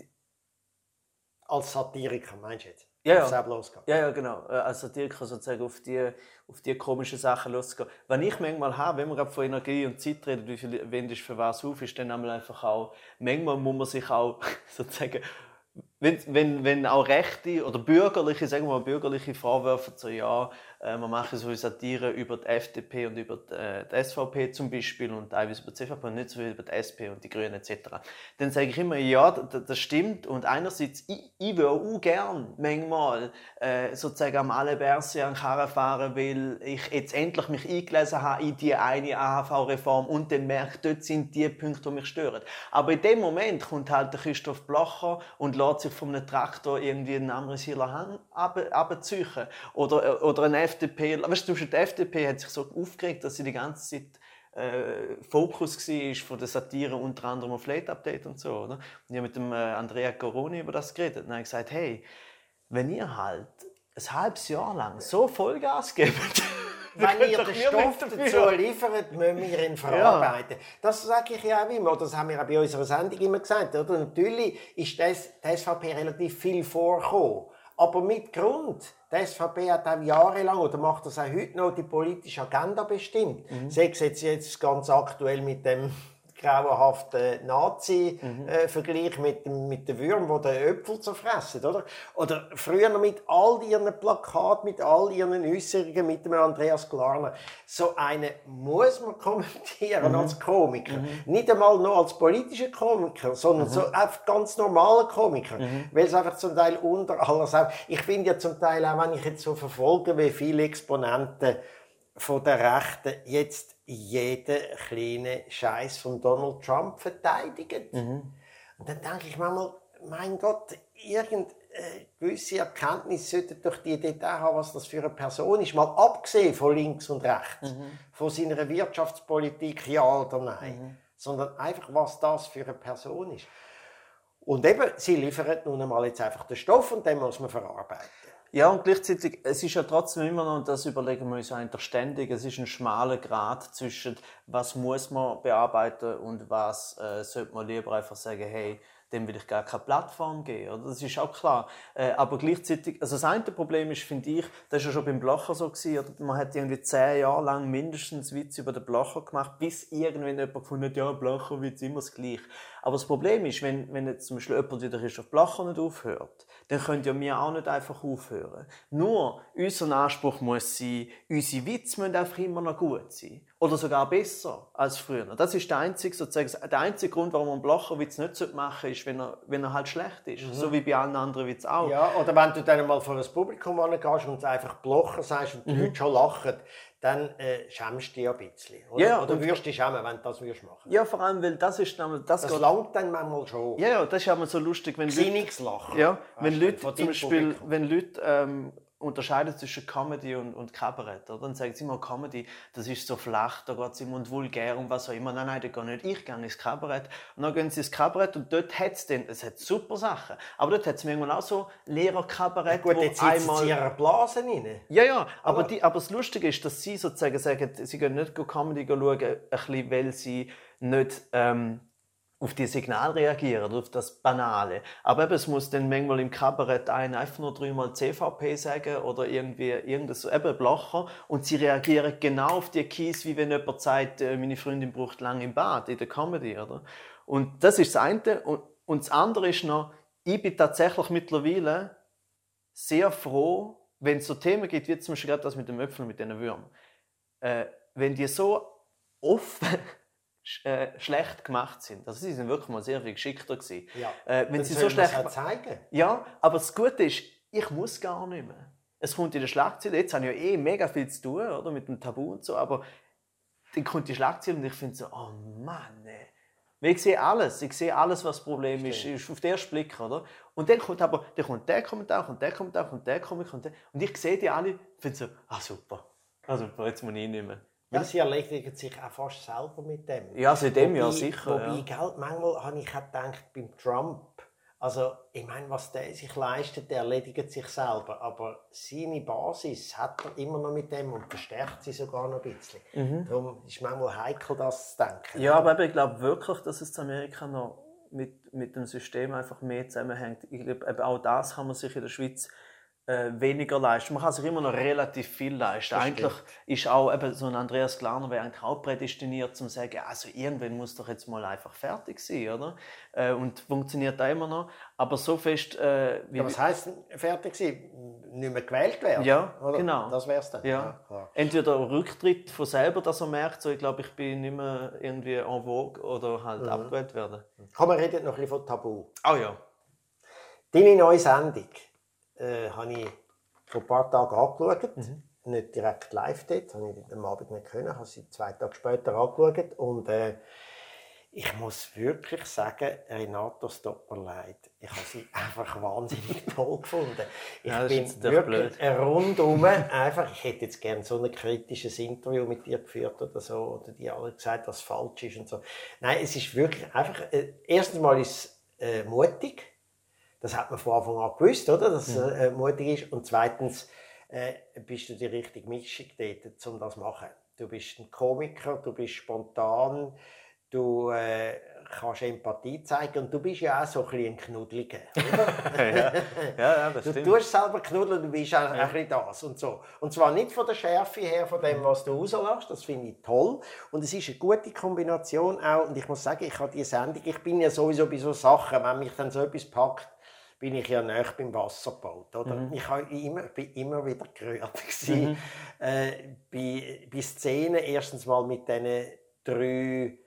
als Satiriker meinst du jetzt? Ja, ja. losgehen. Ja, ja, genau. Äh, als Satiriker sozusagen auf die, auf die komischen Sachen loszugehen. Was ich manchmal habe, wenn man gerade von Energie und Zeit redet, wie viel wendest für was auf, ist dann einfach auch, manchmal muss man sich auch [LAUGHS] sozusagen wenn, wenn, wenn auch Rechte oder bürgerliche, sagen wir mal bürgerliche Vorwürfe so, ja, äh, wir machen so Satire über die FDP und über die, äh, die SVP zum Beispiel und teilweise über die CVP und nicht so viel über die SP und die Grünen etc. Dann sage ich immer, ja, das, stimmt und einerseits, ich, ich würde auch gern manchmal äh, sozusagen am Alebersi an Karren fahren, weil ich jetzt endlich mich eingelesen habe in die eine AHV-Reform und dann merke, dort sind die Punkte, die mich stören. Aber in dem Moment kommt halt der Christoph Blocher und lässt sich von einem Traktor irgendwie einen Amrisieler Hang abziehen oder, oder ein FDP, weißt du, die FDP hat sich so aufgeregt, dass sie die ganze Zeit äh, Fokus war von der Satire unter anderem auf Late Update und so, oder? Und ich habe mit dem äh, Andrea Coroni über das geredet und er hat gesagt, hey, wenn ihr halt ein halbes Jahr lang so Vollgas gebt, [LAUGHS] wenn ihr den Stoff dazu liefert, müssen wir ihn verarbeiten. Ja. Das sage ich ja auch immer, das haben wir auch bei unserer Sendung immer gesagt. Oder? Natürlich ist das, die SVP relativ viel vorgekommen. Aber mit Grund. Die SVP hat auch jahrelang, oder macht das auch heute noch, die politische Agenda bestimmt. Mhm. Sei es jetzt, jetzt ganz aktuell mit dem grauenhaften Nazi-Vergleich mhm. äh, mit, mit den Würmern, die den Äpfel zerfressen, oder? Oder früher noch mit all ihren Plakaten, mit all ihren Äußerungen, mit dem Andreas Glarner. So eine muss man [LAUGHS] kommentieren mhm. als Komiker. Mhm. Nicht einmal nur als politischer Komiker, sondern mhm. so einfach ganz normaler Komiker. Mhm. Weil es einfach zum Teil unter [LAUGHS] alles auch, ich finde ja zum Teil auch, wenn ich jetzt so verfolge, wie viele Exponenten von der Rechten jetzt jeden kleinen Scheiß von Donald Trump verteidigen. Mhm. Und dann denke ich manchmal, mein Gott, irgendeine gewisse Erkenntnis sollte doch die auch haben, was das für eine Person ist. Mal abgesehen von links und rechts, von seiner Wirtschaftspolitik, ja oder nein, sondern einfach, was das für eine Person ist. Und eben, sie liefern nun einmal jetzt einfach den Stoff und den muss man verarbeiten. Ja, und gleichzeitig, es ist ja trotzdem immer noch, und das überlegen wir uns eigentlich ständig, es ist ein schmaler Grad zwischen, was muss man bearbeiten und was äh, sollte man lieber einfach sagen, hey, dem will ich gar keine Plattform geben. Oder? Das ist auch klar. Äh, aber gleichzeitig, also das eine Problem ist, finde ich, das ist ja schon beim Blocher so gewesen, oder? man hat irgendwie zehn Jahre lang mindestens Witze über den Blocher gemacht, bis irgendwann jemand gefunden hat, ja, Blocherwitz immer das Gleiche. Aber das Problem ist, wenn, wenn jetzt zum Beispiel jemand wieder Christoph Blocher nicht aufhört, dann können ja wir auch nicht einfach aufhören. Nur, unser Anspruch muss sein, unsere Witze müssen einfach immer noch gut sein. Oder sogar besser als früher. Das ist der einzige, sozusagen, der einzige Grund, warum man einen Blocherwitz nicht machen sollte, ist, wenn er, wenn er halt schlecht ist. So wie bei allen anderen Witzen auch. Ja, oder wenn du dann mal vor das Publikum angehst und einfach Blocher sagst und die Leute schon lachen, dann äh, schämst du dich ein bisschen. Oder, Ja, oder würdest dich schämen, wenn du das würdest machen Ja, vor allem, weil das ist nämlich, das, Das langt dann manchmal schon. ja, ja, das ist ja immer so lustig, wenn Leute, Sinningslachen. ja, wenn du, Leute zum Beispiel, Publikum. wenn Leute ähm, unterscheiden zwischen Comedy und, und Kabarett, oder? dann sagen sie immer, Comedy, das ist so flach, da geht es immer und vulgär und was auch immer. Nein, nein, das geht nicht. Ich gehe ins Kabarett. Und dann gehen sie ins Kabarett und dort hat es dann, es hat super Sachen, aber dort hat es manchmal auch so Lehrerkabarett, Gut, wo jetzt einmal... sie in ihrer Blase rein. Ja, ja, aber, Aber- die, aber das Lustige ist, dass sie sozusagen sagen, sie gehen nicht Comedy schauen, ein bisschen, weil sie nicht ähm, auf die Signal reagieren auf das Banale. Aber eben, es muss dann manchmal im Kabarett einer einfach nur dreimal CVP sagen oder irgendwie irgendwas, so, eben Blocher und sie reagieren genau auf die Keys, wie wenn jemand sagt, äh, meine Freundin braucht lange im Bad in der Comedy, oder? Und das ist das eine. Und, und das andere ist noch, ich bin tatsächlich mittlerweile sehr froh, wenn es so Themen gibt, wie zum Beispiel gerade das mit dem Äpfel, mit diesen Würmern. Äh, wenn die so offen äh, schlecht gemacht sind. Also sie sind wirklich mal sehr viel geschickter gewesen. Ja. Äh, wenn Dann sie so schlecht auch zeigen. ja, aber das Gute ist, ich muss gar nicht mehr. Es kommt in der Schlagzeile, jetzt habe ich ja eh mega viel zu tun, oder, mit dem Tabu und so, aber dann kommt die Schlagzeile und ich finde so, oh Mann, ey. Ich sehe alles, ich sehe alles, was das Problem ist, ist auf den ersten Blick, oder? Und dann kommt aber, dann kommt der Kommentar, kommt der Kommentar, kommt der Kommentar, kommt der, und ich sehe die alle und finde so, ah super, ah super, jetzt muss ich nicht mehr. Ja, sie erledigen sich auch fast selber mit dem. Ja, seitdem ja sicher. Wobei, ja. gell, manchmal habe ich auch gedacht, beim Trump, also ich meine, was der sich leistet, der erledigt sich selber. Aber seine Basis hat er immer noch mit dem und verstärkt sie sogar noch ein bisschen. Darum ist manchmal heikel, das zu denken. Mhm. Ja, aber ich glaube wirklich, dass es in Amerika noch mit, mit dem System einfach mehr zusammenhängt. Ich glaube, auch das kann man sich in der Schweiz äh, weniger leisten. Man kann sich immer noch relativ viel leisten. eigentlich ist auch eben so ein Andreas Glarner wäre eigentlich auch prädestiniert, zum zu sagen, also irgendwann muss doch jetzt mal einfach fertig sein, oder? Äh, und funktioniert auch immer noch. Aber so fest äh, wie Ja, was heisst fertig sein? Nicht mehr gewählt werden? Ja, Oder? genau. Das wär's dann. Ja. klar. Entweder Rücktritt von selber, dass er merkt, so, ich glaube, ich bin nicht mehr irgendwie en vogue oder halt Mhm. abgewählt werden. Komm, wir reden noch ein bisschen von Tabu. Oh ja. Deine neue Sendung äh, habe ich vor ein paar Tagen angeschaut. Mhm. Nicht direkt live dort, habe ich am Abend nicht können, habe sie zwei Tage später angeschaut. Und äh, ich muss wirklich sagen, Renato Stopperleid, ich habe sie [LAUGHS] einfach wahnsinnig toll gefunden. Ich Ja, bin wirklich blöd. rundum einfach, ich hätte jetzt gerne so ein kritisches Interview mit dir geführt oder so, oder die alle gesagt, was falsch ist und so. Nein, es ist wirklich einfach, äh, erstens mal ist es äh, mutig, das hat man von Anfang an gewusst, oder? Dass es äh, mutig ist. Und zweitens äh, bist du die richtige Mischung dort, um das zu machen. Du bist ein Komiker, du bist spontan, du äh, kannst Empathie zeigen und du bist ja auch so ein bisschen ein Knuddeliger. [LAUGHS] ja, ja, ja, das Du stimmt. tust selber knuddeln, du bist auch ein bisschen das und so. Und zwar nicht von der Schärfe her, von dem, was du rauslässt, das finde ich toll. Und es ist eine gute Kombination auch. Und ich muss sagen, ich habe die Sendung, ich bin ja sowieso bei so Sachen, wenn mich dann so etwas packt, bin ich ja näher beim Wasserboot. Oder? Ich habe immer, bin immer wieder gerührt. [LAUGHS] gewesen, Äh, bei, bei Szenen, erstens mal mit diesen drei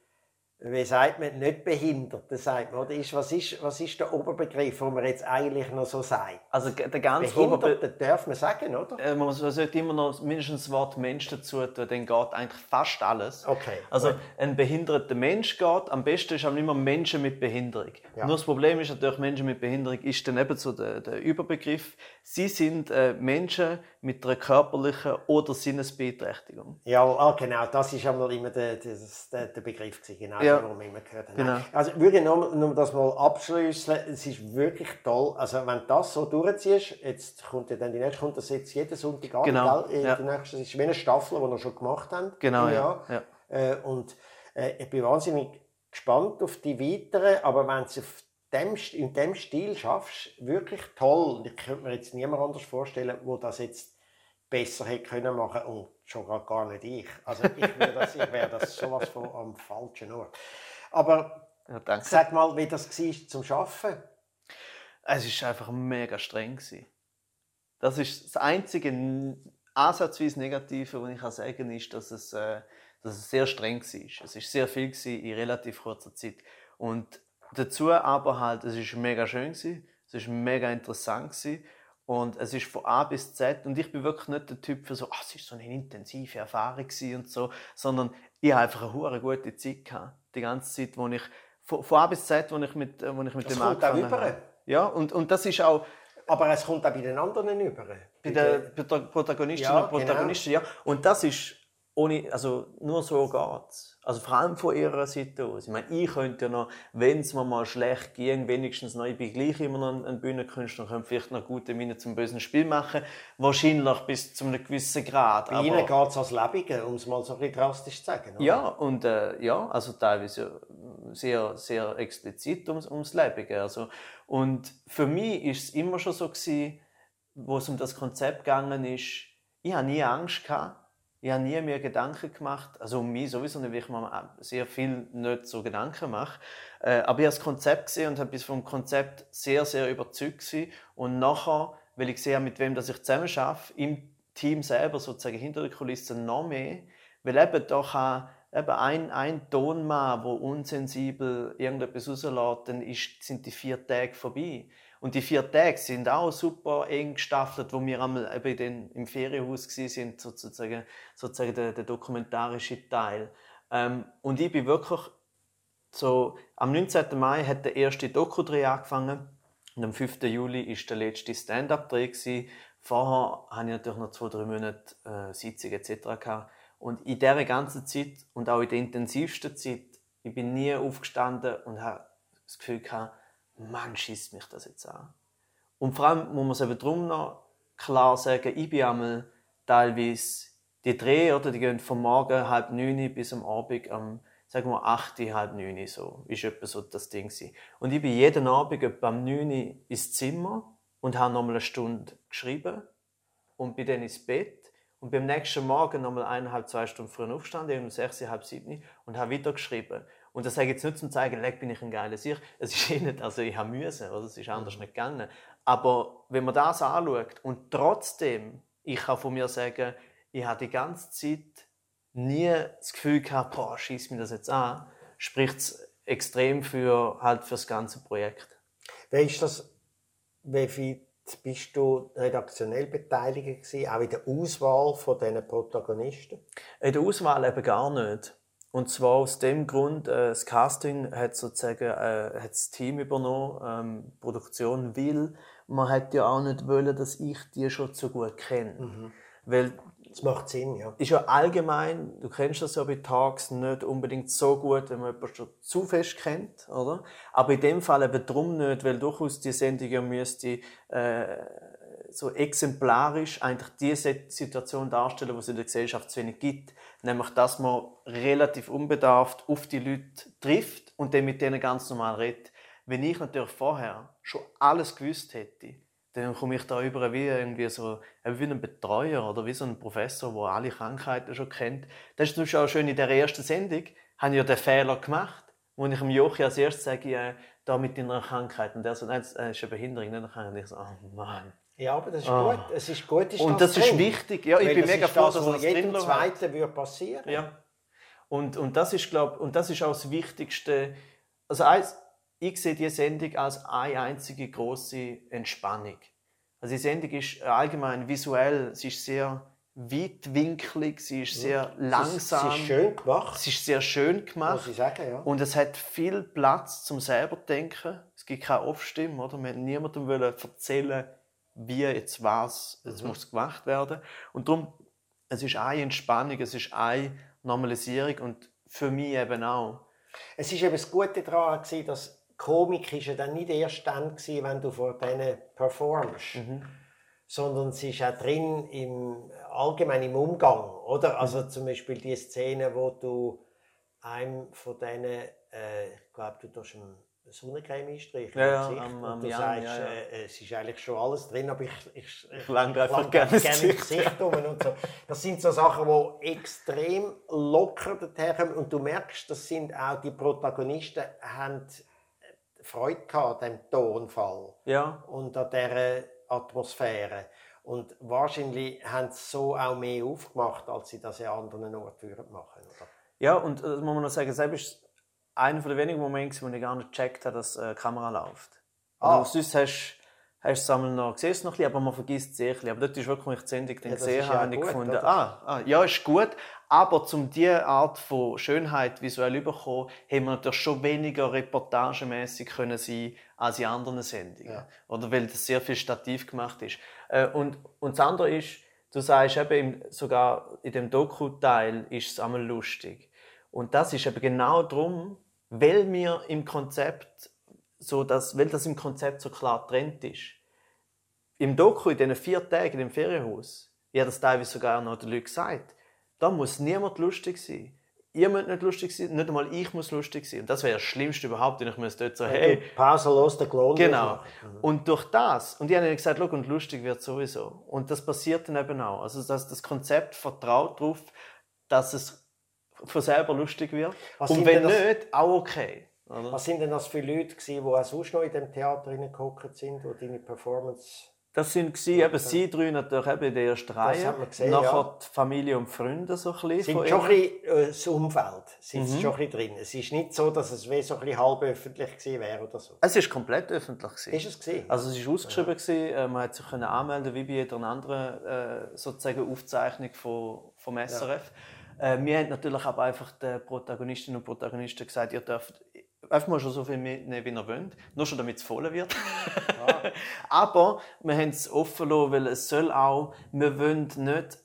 wie sagt man, nicht Behinderte, sagt man, oder? Ist, was, ist, was ist der Oberbegriff, den man jetzt eigentlich noch so sagt? Also der ganz Behinderte darf man sagen, oder? Äh, man sollte immer noch mindestens das Wort Mensch dazu tun, dann geht eigentlich fast alles. Okay, Also gut. ein behinderter Mensch geht, am besten ist aber immer Menschen mit Behinderung. Ja. Nur das Problem ist natürlich, Menschen mit Behinderung ist dann eben so der, der Überbegriff. Sie sind äh, Menschen mit einer körperlichen oder Sinnesbeeinträchtigung. Ja, ah, genau, das ist einmal immer der, der, der Begriff genau, Ja. Den wir immer gehört haben. Genau. Also wirklich nur, nur das mal abschließen, es ist wirklich toll, also wenn das so durchziehst, jetzt kommt ja dann die nächste, kommt das jetzt jeden Sonntag an, Genau, gell? ja. Die nächste, das ist wie eine Staffel, die wir schon gemacht haben. Genau, ja, ja. Äh, und äh, ich bin wahnsinnig gespannt auf die weiteren, aber wenn du es auf dem, in dem Stil schaffst, wirklich toll. Und ich könnte mir jetzt niemand anders vorstellen, wo das jetzt besser hätte können machen und schon gar, gar nicht ich. Also ich wäre das, ich wär das sowas von am falschen Ort. Aber Ja, sag mal, wie das war zum Schaffen. Es war einfach mega streng. gewesen. Das ist das einzige ansatzweise Negative, was ich kann sagen kann, ist, dass es, äh, dass es sehr streng war. Es war sehr viel gewesen in relativ kurzer Zeit. Und dazu aber halt, es war mega schön, gewesen, es war mega interessant gewesen, und es ist von A bis Z. Und ich bin wirklich nicht der Typ für so, ah, es ist so eine intensive Erfahrung und so, sondern ich habe einfach eine hure gute Zeit gehabt. Die ganze Zeit, wo ich, von, von A bis Z, wo ich mit, wo ich mit Das dem kommt auch angefangen über. habe. Ja, und, und das ist auch Aber es kommt auch bei den anderen über. bei den bei den Protagonistinnen Ja, und Protagonisten, ja. Und das ist ohne, also nur so geht's. Also vor allem von ihrer Seite aus. Ich meine, ich könnte ja noch, wenn es mir mal schlecht ging, wenigstens noch, ich bin gleich immer noch ein, ein Bühnenkünstler und könnte vielleicht noch gute Miene zum bösen Spiel machen. Wahrscheinlich bis zu einem gewissen Grad. Bei Ihnen geht es als Lebige, um es mal so ein bisschen drastisch zu sagen. oder? Ja, und äh, ja, also teilweise sehr, sehr explizit ums, ums Lebige. Also, und für mich ist es immer schon so gewesen, wo es um das Konzept gegangen ist, ich habe nie Angst gehabt. Ich habe nie mir Gedanken gemacht, also um mich sowieso nicht, weil ich mir sehr viel nicht so Gedanken mache. Äh, aber ich habe das Konzept gesehen und habe bis vom Konzept sehr, sehr überzeugt gewesen. Und nachher, weil ich sehe, mit wem dass ich zusammen arbeite, im Team selber sozusagen hinter der Kulisse noch mehr, weil eben kann eben ein, ein Tonmann, der unsensibel irgendetwas rauslässt, dann ist, sind die vier Tage vorbei. Und die vier Tage sind auch super eng gestaffelt, wo wir einmal eben den, im Ferienhaus sind, sozusagen, sozusagen der, der dokumentarische Teil. Ähm, und ich bin wirklich so, am 19. Mai hat der erste Doku-Dreh angefangen und am 5. Juli ist der letzte Stand-Up-Dreh. Vorher hatte ich natürlich noch zwei, drei Monate äh, Sitzung etc. Gehabt. Und in dieser ganzen Zeit und auch in der intensivsten Zeit, ich bin nie aufgestanden und habe das Gefühl gehabt, Mann, schießt mich das jetzt an. Und vor allem muss man es eben darum noch klar sagen, ich bin einmal teilweise, die Dreh, oder, die gehen vom Morgen halb neun bis am Abend am, sagen wir, acht, halb neun, so, ist etwa so das Ding gewesen. Und ich bin jeden Abend etwa am neun ins Zimmer und habe nochmal eine Stunde geschrieben und bin dann ins Bett und beim nächsten Morgen nochmal eineinhalb, zwei Stunden früher aufgestanden, um sechs, halb sieben und habe wieder geschrieben. Und das sage ich jetzt nicht zum zeigen, leck bin ich ein geiler Sieg. Es ist [LAUGHS] eh nicht, also ich habe müssen, oder? Es ist anders nicht gegangen. Aber wenn man das anschaut und trotzdem, ich kann von mir sagen, ich habe die ganze Zeit nie das Gefühl gehabt, boah, schieß mir das jetzt an, spricht es extrem für, halt für das ganze Projekt. Wie ist das, wie viel bist du redaktionell beteiligt gewesen, auch in der Auswahl von diesen Protagonisten? In der Auswahl eben gar nicht. Und zwar aus dem Grund, äh, das Casting hat sozusagen äh, hat das Team übernommen, ähm, Produktion, weil man hat ja auch nicht wollen, dass ich die schon so gut kenne. Weil Das macht Sinn, ja. ist ja allgemein, du kennst das ja bei Talks nicht unbedingt so gut, wenn man jemanden schon zu fest kennt, oder? Aber in dem Fall eben drum nicht, weil durchaus die Sendung ja müsste äh, so exemplarisch eigentlich die Se- Situation darstellen, wo es in der Gesellschaft zu wenig gibt. Nämlich, dass man relativ unbedarft auf die Leute trifft und dann mit denen ganz normal redet. Wenn ich natürlich vorher schon alles gewusst hätte, dann komme ich da über wie irgendwie so wie ein Betreuer oder wie so ein Professor, der alle Krankheiten schon kennt. Das ist Beispiel auch schön in der ersten Sendung, habe ich ja den Fehler gemacht, wo ich dem Jochi als erstes sage, äh, da mit deiner Krankheit. Und der so, nein, das äh, ist eine Behinderung, nicht eine Krankheit. Und ich so, oh Mann. Ja, aber das ist Ah. gut. Es ist gut, ist Und das ist drin. wichtig. Ja, ich Weil bin das mega ist froh, das, dass das jedem drin Zweiten würde passieren. Ja. Und, und, das ist, glaub, und das ist auch das Wichtigste. Also eins, ich sehe diese Sendung als eine einzige große Entspannung. Also die Sendung ist allgemein visuell, sie ist sehr weitwinklig, sie ist sehr langsam. Sie ist schön gemacht. Sie ist sehr schön gemacht. Muss ich sagen, ja. Und es hat viel Platz zum selber denken. Es gibt keine Off-Stimme, oder? Wir niemandem wollen erzählen, wie jetzt was, jetzt mhm. muss gemacht werden. Und darum, es ist eine Entspannung, es ist eine Normalisierung und für mich eben auch. Es ist eben das Gute daran, dass Komik ist ja dann nicht erst dann gewesen, wenn du vor denen performst. Mhm sondern sie ist auch drin im allgemein im Umgang, oder? Also zum Beispiel die Szene, wo du einem von denen, äh, ich glaube, du tust eine Sonnencreme einstreichen ja, ja, am, am und du Jan, sagst, ja. Äh, es ist eigentlich schon alles drin, aber ich, ich, ich, ich lange einfach gerne das Gesicht, um und so. Das sind so Sachen, die extrem locker daherkommen und du merkst, das sind auch die Protagonisten haben Freude gehabt an diesem Tonfall ja. und an dieser Atmosphäre. Und wahrscheinlich haben sie so auch mehr aufgemacht, als sie das an anderen Orten machen oder? Ja, und das äh, muss man noch sagen, selbst einer der wenigen Momente, wo ich gar nicht gecheckt habe, dass äh, die Kamera läuft. Ah. Also, sonst hast hast du es noch, siehst noch ein bisschen, aber man vergisst es sehr ein Aber dort ist wirklich, als ich die Sendung dann ja, gesehen habe, ja ich gefunden, ah, ah, ja, ist gut. Aber um diese Art von Schönheit visuell zu bekommen, haben wir natürlich schon weniger reportagemäßig können sein als in anderen Sendungen. Ja. Oder weil das sehr viel stativ gemacht ist. Äh, und, und das andere ist, du sagst eben, sogar in dem Doku-Teil ist es einmal lustig. Und das ist eben genau darum, weil wir im Konzept so dass, weil das im Konzept so klar getrennt ist. Im Doku, in diesen vier Tagen in dem Ferienhaus, ich habe das teilweise sogar noch den Leuten gesagt, da muss niemand lustig sein. Ihr müsst nicht lustig sein, nicht einmal ich muss lustig sein. Und das wäre das Schlimmste überhaupt, wenn ich müsste dort so, hey... Pausenlos den Klon Genau. Mhm. Und durch das, und ich habe ihnen gesagt, und lustig wird sowieso. Und das passiert dann eben auch. Also dass das Konzept vertraut darauf, dass es von selber lustig wird. Was und wenn nicht, auch okay. Oder? Was sind denn das für Leute gewesen, die auch sonst noch in dem Theater gehockt sind, die deine Performance das sind gewesen, eben sie drei natürlich eben in der ersten Reihe. Gesehen, Nachher ja. die Familie und Freunde so ein bisschen. Sind schon ein bisschen äh, das Umfeld sind mhm. schon ein bisschen drin. Es ist nicht so, dass es wie so ein bisschen halb öffentlich gewesen wäre oder so. Es ist komplett öffentlich gewesen. Ist es gewesen? Also es ist ausgeschrieben ja. gewesen. Äh, man hat sich können anmelden wie bei jeder anderen äh, sozusagen Aufzeichnung von, vom SRF. Ja. Äh, wir haben natürlich aber einfach den Protagonistinnen und Protagonisten gesagt, ihr dürft einfach mal schon so viel mitnehmen, wie ihr wollt. Nur schon, damit es voll wird. Ja. [LAUGHS] Aber wir haben es offen gelassen, weil es soll auch, wir wollen nicht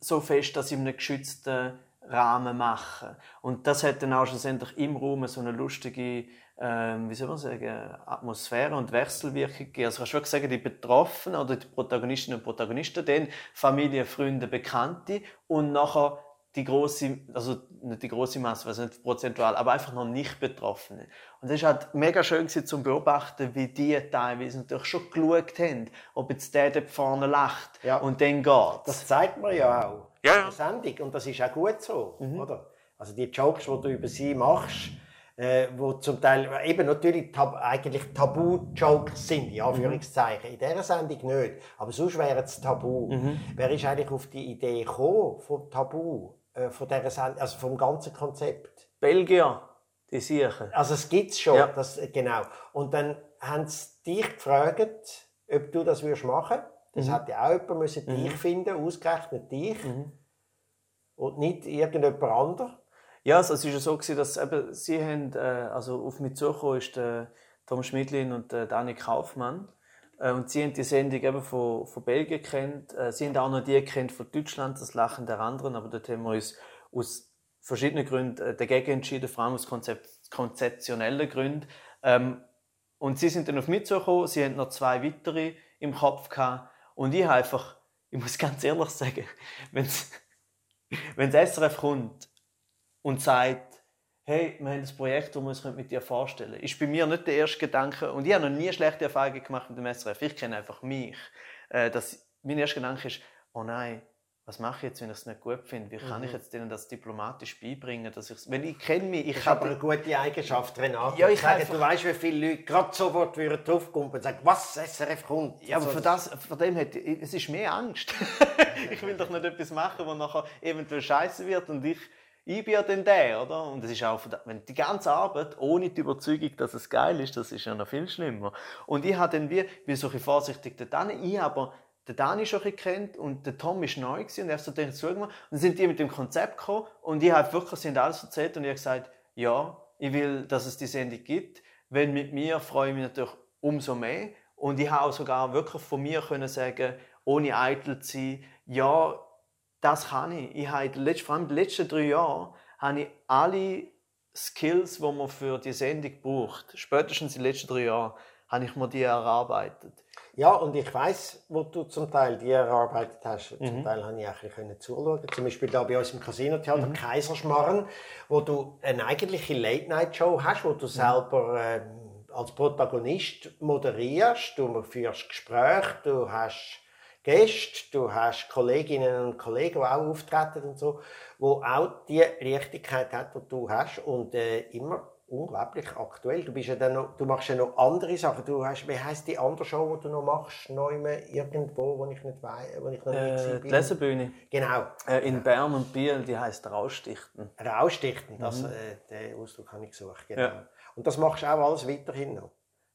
so fest, dass in einem geschützten Rahmen machen. Und das hat dann auch schlussendlich im Raum so eine lustige, ähm, wie soll man sagen, Atmosphäre und Wechselwirkung gegeben. Also kannst du wirklich sagen, die Betroffenen oder die Protagonistinnen und Protagonisten, dann Familie, Freunde, Bekannte und nachher die große, also nicht die große Masse, also nicht prozentual, aber einfach noch nicht Betroffene. Und es ist halt mega schön gewesen, zu beobachten, wie die teilweise natürlich schon geschaut haben, ob jetzt der dort vorne lacht ja. und dann geht. Das zeigt man ja auch ja, ja. in der Sendung und das ist auch gut so, mhm. oder? Also die Jokes, die du über sie machst, äh, wo zum Teil eben natürlich tab eigentlich Tabu-Jokes sind, in Anführungszeichen. In dieser Sendung nicht, aber sonst wäre es Tabu. Mhm. Wer ist eigentlich auf die Idee gekommen von Tabu? Äh, von dieser Sendung, also vom ganzen Konzept. Belgier, die sicher. Also es gibt es schon, ja. das, genau. Und dann haben sie dich gefragt, ob du das würdest machen Das mhm. hätte auch jemand müssen mhm. dich finden, ausgerechnet dich. Mhm. Und nicht irgendjemand anderes. Ja, also es war so, dass eben, sie haben, äh, also auf mich zugekommen ist der Tom Schmidlin und der Dani Kaufmann. Äh, und sie haben die Sendung eben von, von Belgien kennt. Äh, sie haben auch noch die kennt von Deutschland, das Lachen der anderen. Aber dort haben wir uns aus verschiedenen Gründen äh, dagegen entschieden, vor allem aus konzeptionellen Gründen. Ähm, und sie sind dann auf mich zugekommen. Sie haben noch zwei weitere im Kopf gehabt. Und ich habe einfach, ich muss [LAUGHS] ganz ehrlich sagen, wenn das SRF kommt und sagt, hey, wir haben ein Projekt, das wir uns mit dir vorstellen können. Ist bei mir nicht der erste Gedanke, und ich habe noch nie schlechte Erfahrungen gemacht mit dem SRF, ich kenne einfach mich, äh, dass mein erster Gedanke ist, oh nein, was mache ich jetzt, wenn ich es nicht gut finde? Wie kann mhm. ich jetzt denen das diplomatisch beibringen, dass ich Wenn ich kenne mich, ich habe eine gute Eigenschaft, Renate. Ja, ich sage, du weißt, wie viele Leute gerade sofort würden draufkommen und sagen, was SRF kommt. Ja, aber also, für das, für dem hat, es ist mehr Angst. [LAUGHS] ich will doch nicht etwas machen, wo nachher eventuell scheiße wird und ich ich bin ja dann der, oder? Und es ist auch, wenn die ganze Arbeit ohne die Überzeugung, dass es geil ist, das ist ja noch viel schlimmer. Und ich habe dann wie, wie so ein vorsichtig da ich aber den Dani schon kennt und der Tom ist neu gewesen, und er hat so den zugemacht. Und dann sind die mit dem Konzept gekommen und ich habe wirklich, haben alles erzählt und ich habe gesagt, ja, ich will, dass es die Sendung gibt. Wenn mit mir, freue ich mich natürlich umso mehr. Und ich habe auch sogar wirklich von mir können sagen, ohne eitel zu sein, ja, das kann ich. Ich habe vor allem in den letzten drei Jahren habe ich alle Skills, die man für die Sendung braucht, spätestens in den letzten drei Jahren, habe ich mir die erarbeitet. Ja, und ich weiß, wo du zum Teil die erarbeitet hast. Mhm. Zum Teil habe ich auch ein zuschauen. Zum Beispiel da bei uns im Casino-Theater mhm. Kaiserschmarren, wo du eine eigentliche Late-Night-Show hast, wo du mhm. selber äh, als Protagonist moderierst, du führst Gespräche, du hast Gäste, du hast Kolleginnen und Kollegen, die auch auftreten und so, wo auch die Richtigkeit hat, die du hast und äh, immer unglaublich aktuell. Du, bist ja dann noch, du machst ja noch andere Sachen. Du hast, wie heisst die andere Show, die du noch machst, noch irgendwo, wo ich nicht weiß, wo ich noch äh, nicht Die Lesebühne. Genau. Äh, in Bern und Biel, die heisst Rausstichten. Rausstichten, das, mhm. äh, den Ausdruck habe ich gesucht, genau. Ja. Und das machst du auch alles weiterhin noch?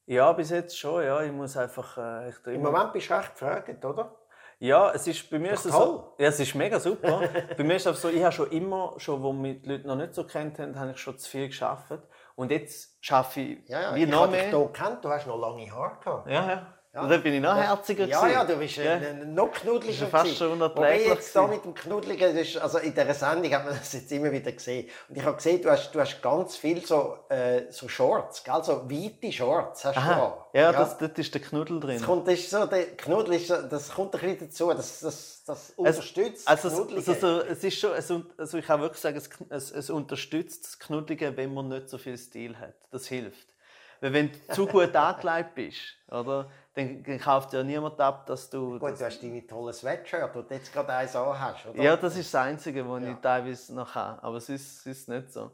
Ja, bis jetzt schon, ja. Ich muss einfach... Äh, ich Im Moment bist du recht gefragt, oder? Ja, es ist bei mir ist es so, ja, es ist mega super. [LAUGHS] bei mir ist es so, ich habe schon immer, schon, wo mich die Leute noch nicht so kennt haben, habe ich schon zu viel geschafft. Und jetzt schaffe ich ja, ja, wie ich noch mehr. Ich habe dich kennt, du hast noch lange Haare gehabt. Ja, ja. Ja. Und dann bin ich noch herziger Ja, ja, du bist ja. noch knuddeliger. Fast schon unerträglich. Wobei jetzt da mit dem Knuddeligen, ist, also in dieser Sendung hat man das jetzt immer wieder gesehen. Und ich habe gesehen, du hast, du hast ganz viel so, äh, so Shorts, gell? so weite Shorts hast Aha. du da. Ja, ja. Das, dort ist der Knuddel drin. Das, kommt, das, ist so, der Knuddel ist, das kommt ein bisschen dazu, das, das, das unterstützt also, das also, also, es ist schon, es, also ich kann wirklich sagen, es, es, es unterstützt das Knuddelige, wenn man nicht so viel Stil hat. Das hilft. Weil wenn du zu gut [LAUGHS] angelegt bist, oder, dann, dann kauft ja niemand ab, dass du... Gut, du hast deine tolle Sweatshirt, du jetzt gerade eins hast, oder? Ja, das ist das Einzige, was ja. ich teilweise noch habe. Aber es ist, ist nicht so.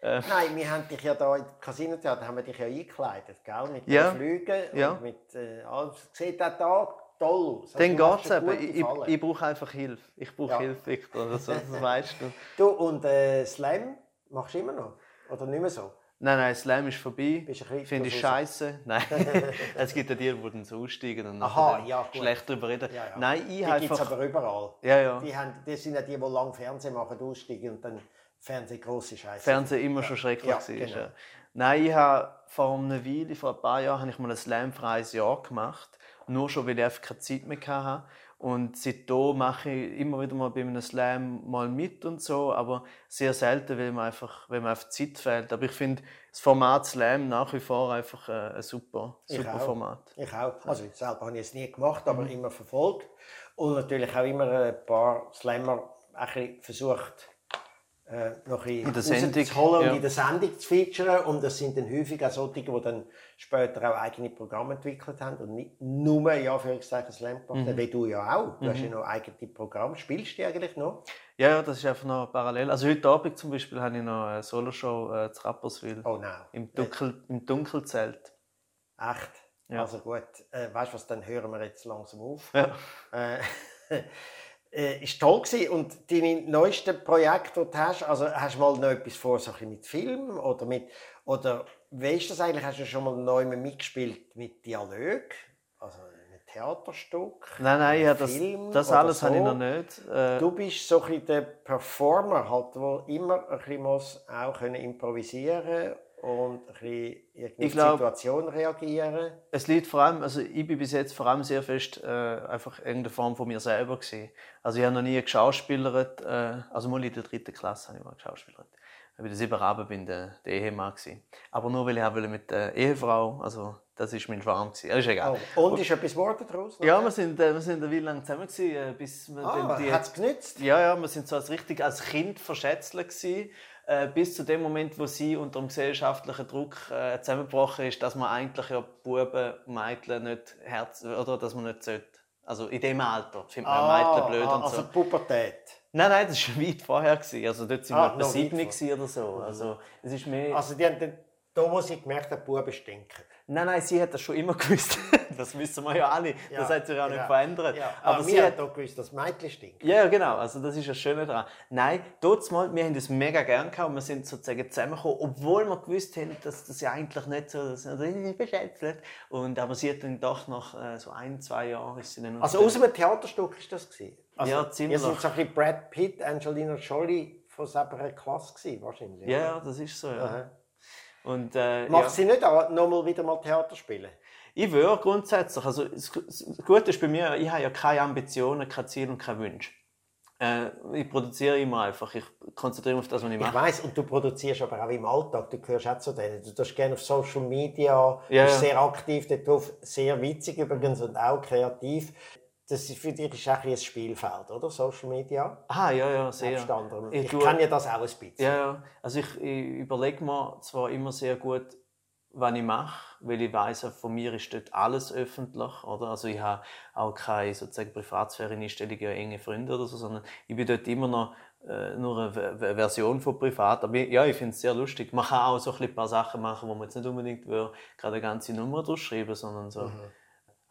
Äh. Nein, wir haben dich ja da im Casino Theater haben wir dich ja eingekleidet, gell? Mit ja. den Flügen ja. und mit äh, alles. Sieht auch da toll aus. Also, Dann geht es eben. Ich, ich, ich brauche einfach Hilfe. Ich brauche ja. Hilfe, Victor. Das, das weißt du. [LAUGHS] Du, und äh, Slam machst du immer noch? Oder nicht mehr so? Nein, nein, Slam ist vorbei. Finde ich scheiße. Nein. [LAUGHS] es gibt ja die, die dann so aussteigen und Aha, ja, schlecht darüber reden. Ja, ja. Nein, ich die einfach... gibt es aber überall. Ja, ja. Die, haben, die sind ja die, die lang Fernsehen machen, aussteigen und dann Fernsehen grosse Scheiße. Fernsehen immer schon schrecklich ja, war. Genau. Nein, ich habe vor einer Weile, vor ein paar Jahren, habe ich mal ein Slam-freies Jahr gemacht. Nur schon, weil ich einfach keine Zeit mehr hatte. Und seitdem mache ich immer wieder mal bei einem Slam mal mit und so, aber sehr selten, weil mir einfach, weil mir einfach Zeit fehlt. Aber ich finde das Format Slam nach wie vor einfach ein super, super ich Format. Ich auch. Also selber habe ich es nie gemacht, aber mhm. immer verfolgt. Und natürlich auch immer ein paar Slammer ein versucht, äh, noch ein bisschen holen und ja. in der Sendung zu featuren. Und das sind dann häufig auch solche, die dann später auch eigene Programme entwickelt haben und nicht nur, ja, für Slam gemacht mhm. wie du ja auch. Du mhm. hast ja noch eigene Programme. Spielst du eigentlich noch? Ja, das ist einfach noch parallel. Also heute Abend zum Beispiel habe ich noch eine Soloshow äh, zu Rapperswil. Oh nein. Im, Dunkel, Im Dunkelzelt. Echt? Ja. Also gut. Äh, weißt du was, dann hören wir jetzt langsam auf. Ja. Äh, [LAUGHS] äh, ist toll gewesen. Und deine neuesten Projekte, die du hast, also hast du mal noch etwas vor, so mit Film oder mit, oder wie ist das eigentlich? Hast du schon mal neu mitgespielt mit Dialog? Also ein Theaterstück? Nein, nein, ja, das, das alles so. habe ich noch nicht. Äh, du bist so ein der Performer, halt, der immer ein bisschen muss auch können improvisieren und ein bisschen Situation reagieren? Es liegt vor allem, also ich bin bis jetzt vor allem sehr fest äh, einfach irgendeine Form von mir selber gewesen. Also ich habe noch nie geschauspielert, äh, also mal in der dritten Klasse habe ich mal geschauspielert. Ich bin sieben Abend bin der, der Ehemann gewesen. Aber nur weil ich mit der Ehefrau, also das ist mein Schwarm gewesen. ist egal. Oh. Und ist etwas geworden daraus? Ja, wir sind, äh, wir sind eine Weile lang zusammen gewesen, äh, bis wir ah, die. Hat's genützt? Ja, ja, wir sind so als richtig als Kind verschätzelt gewesen äh, bis zu dem Moment, wo sie unter dem gesellschaftlichen Druck äh, zusammengebrochen ist, dass man eigentlich ja Buben, Mädchen nicht Herz oder dass man nicht sollte. Also in dem Alter findet man ah, Mädchen blöd ah, und so. Also Pubertät. Nein, nein, das war weit vorher. Gewesen. Also dort sind ah, wir etwa sieben oder so. Also, es ist mehr... Also die haben dann, da, wo sie gemerkt haben, Buben stinken. Nein, nein, sie hat das schon immer [LAUGHS] gewusst. das wissen wir ja alle. Ja, das hat sich auch nicht genau. verändert. Ja, aber aber sie hat doch gewusst, dass Mädchen stinkt. ja, genau. Also das ist das Schöne daran. Nein, dort mal, wir haben das mega gern gehabt und wir sind sozusagen zusammengekommen, obwohl wir gewusst haben, dass das ja eigentlich nicht so, beschäftigt. Und aber sie hat dann doch nach äh, so ein, zwei Jahren ist sie dann Also aus einem Theaterstück ist das gewesen? Also, Ja, ziemlich. Ihr seid so ein bisschen Brad Pitt, Angelina Jolie von selber Klasse gewesen, wahrscheinlich. ja, oder? ja, das ist so. Ja. Aha. Und äh, Macht ja. sie nicht auch noch mal wieder mal Theater spielen? Ich würde grundsätzlich, also das Gute ist bei mir, ich habe ja keine Ambitionen, kein Ziel und keinen Wunsch. Äh, ich produziere immer einfach, ich konzentriere mich auf das, was ich Ich mache. weiß und du produzierst aber auch im Alltag, du gehörst auch zu denen. Du tust gerne auf Social Media, Ja, bist ja. sehr aktiv dort drauf, sehr witzig übrigens und auch kreativ. Das ist für dich ist auch ein, Spielfeld, oder? Social Media? Ah, ja, ja, sehr. Ich Ich, kenne ja das auch ein bisschen. Ja, ja. Also ich, ich überlege mir zwar immer sehr gut, was ich mache, weil ich weiß, von mir ist dort alles öffentlich, oder? Also ich habe auch keine sozusagen Privatsphäre-Einstellungen, enge Freunde oder so, sondern ich bin dort immer noch äh, nur eine V- Version von privat. Aber ja, ich finde es sehr lustig. Man kann auch so ein, paar Sachen machen, wo man jetzt nicht unbedingt will, gerade eine ganze Nummer durchschreiben, sondern so.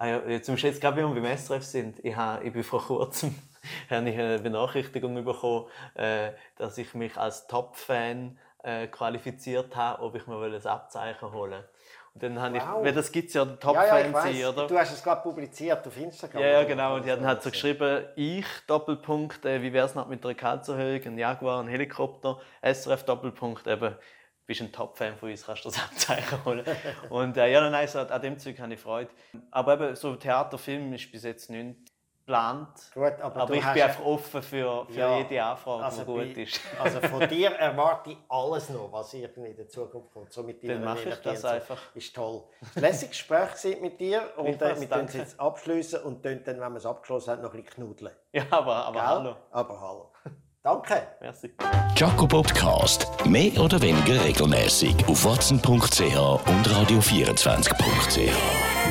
Ah ja, zum Schluss, gerade wenn wir beim SRF sind, ich, habe, ich bin vor kurzem [LAUGHS] habe ich eine Benachrichtigung bekommen, äh, dass ich mich als Top-Fan äh, qualifiziert habe, ob ich mir ein Abzeichen holen Und dann habe ich, Wow. weil das gibt es ja, ja, ja, ich Top-Fan weiss. sein, oder? Du hast es gerade publiziert auf Instagram. Ja, ja, genau. Und die hatten halt so geschrieben, ich, Doppelpunkt, äh, wie wär's noch mit einer Gehaltserhöhung, ein Jaguar, ein Helikopter, SRF, Doppelpunkt, eben, bist ein Top-Fan von uns, kannst du das Abzeichen holen. und äh, ja, nein, so, an dem Zeug habe ich Freude. Aber eben, so Theater, Film ist bis jetzt nicht geplant. Gut, aber aber ich bin einfach offen für, für Ja, jede Anfrage, Also, die gut bei- ist. also von [LAUGHS] dir erwarte ich alles noch, was irgendwie in der Zukunft kommt. So mit dir Dann mache ich das einfach. Ist toll. Ein lässiges Gespräch mit dir [LAUGHS] und äh, wir können es jetzt abschließen und dann, wenn wir es abgeschlossen haben, noch ein bisschen knudeln. Ja, aber, aber Gell? hallo. Aber hallo. Danke. Merci. Jaco Podcast. Mehr oder weniger regelmäßig auf watson.ch und radio24.ch.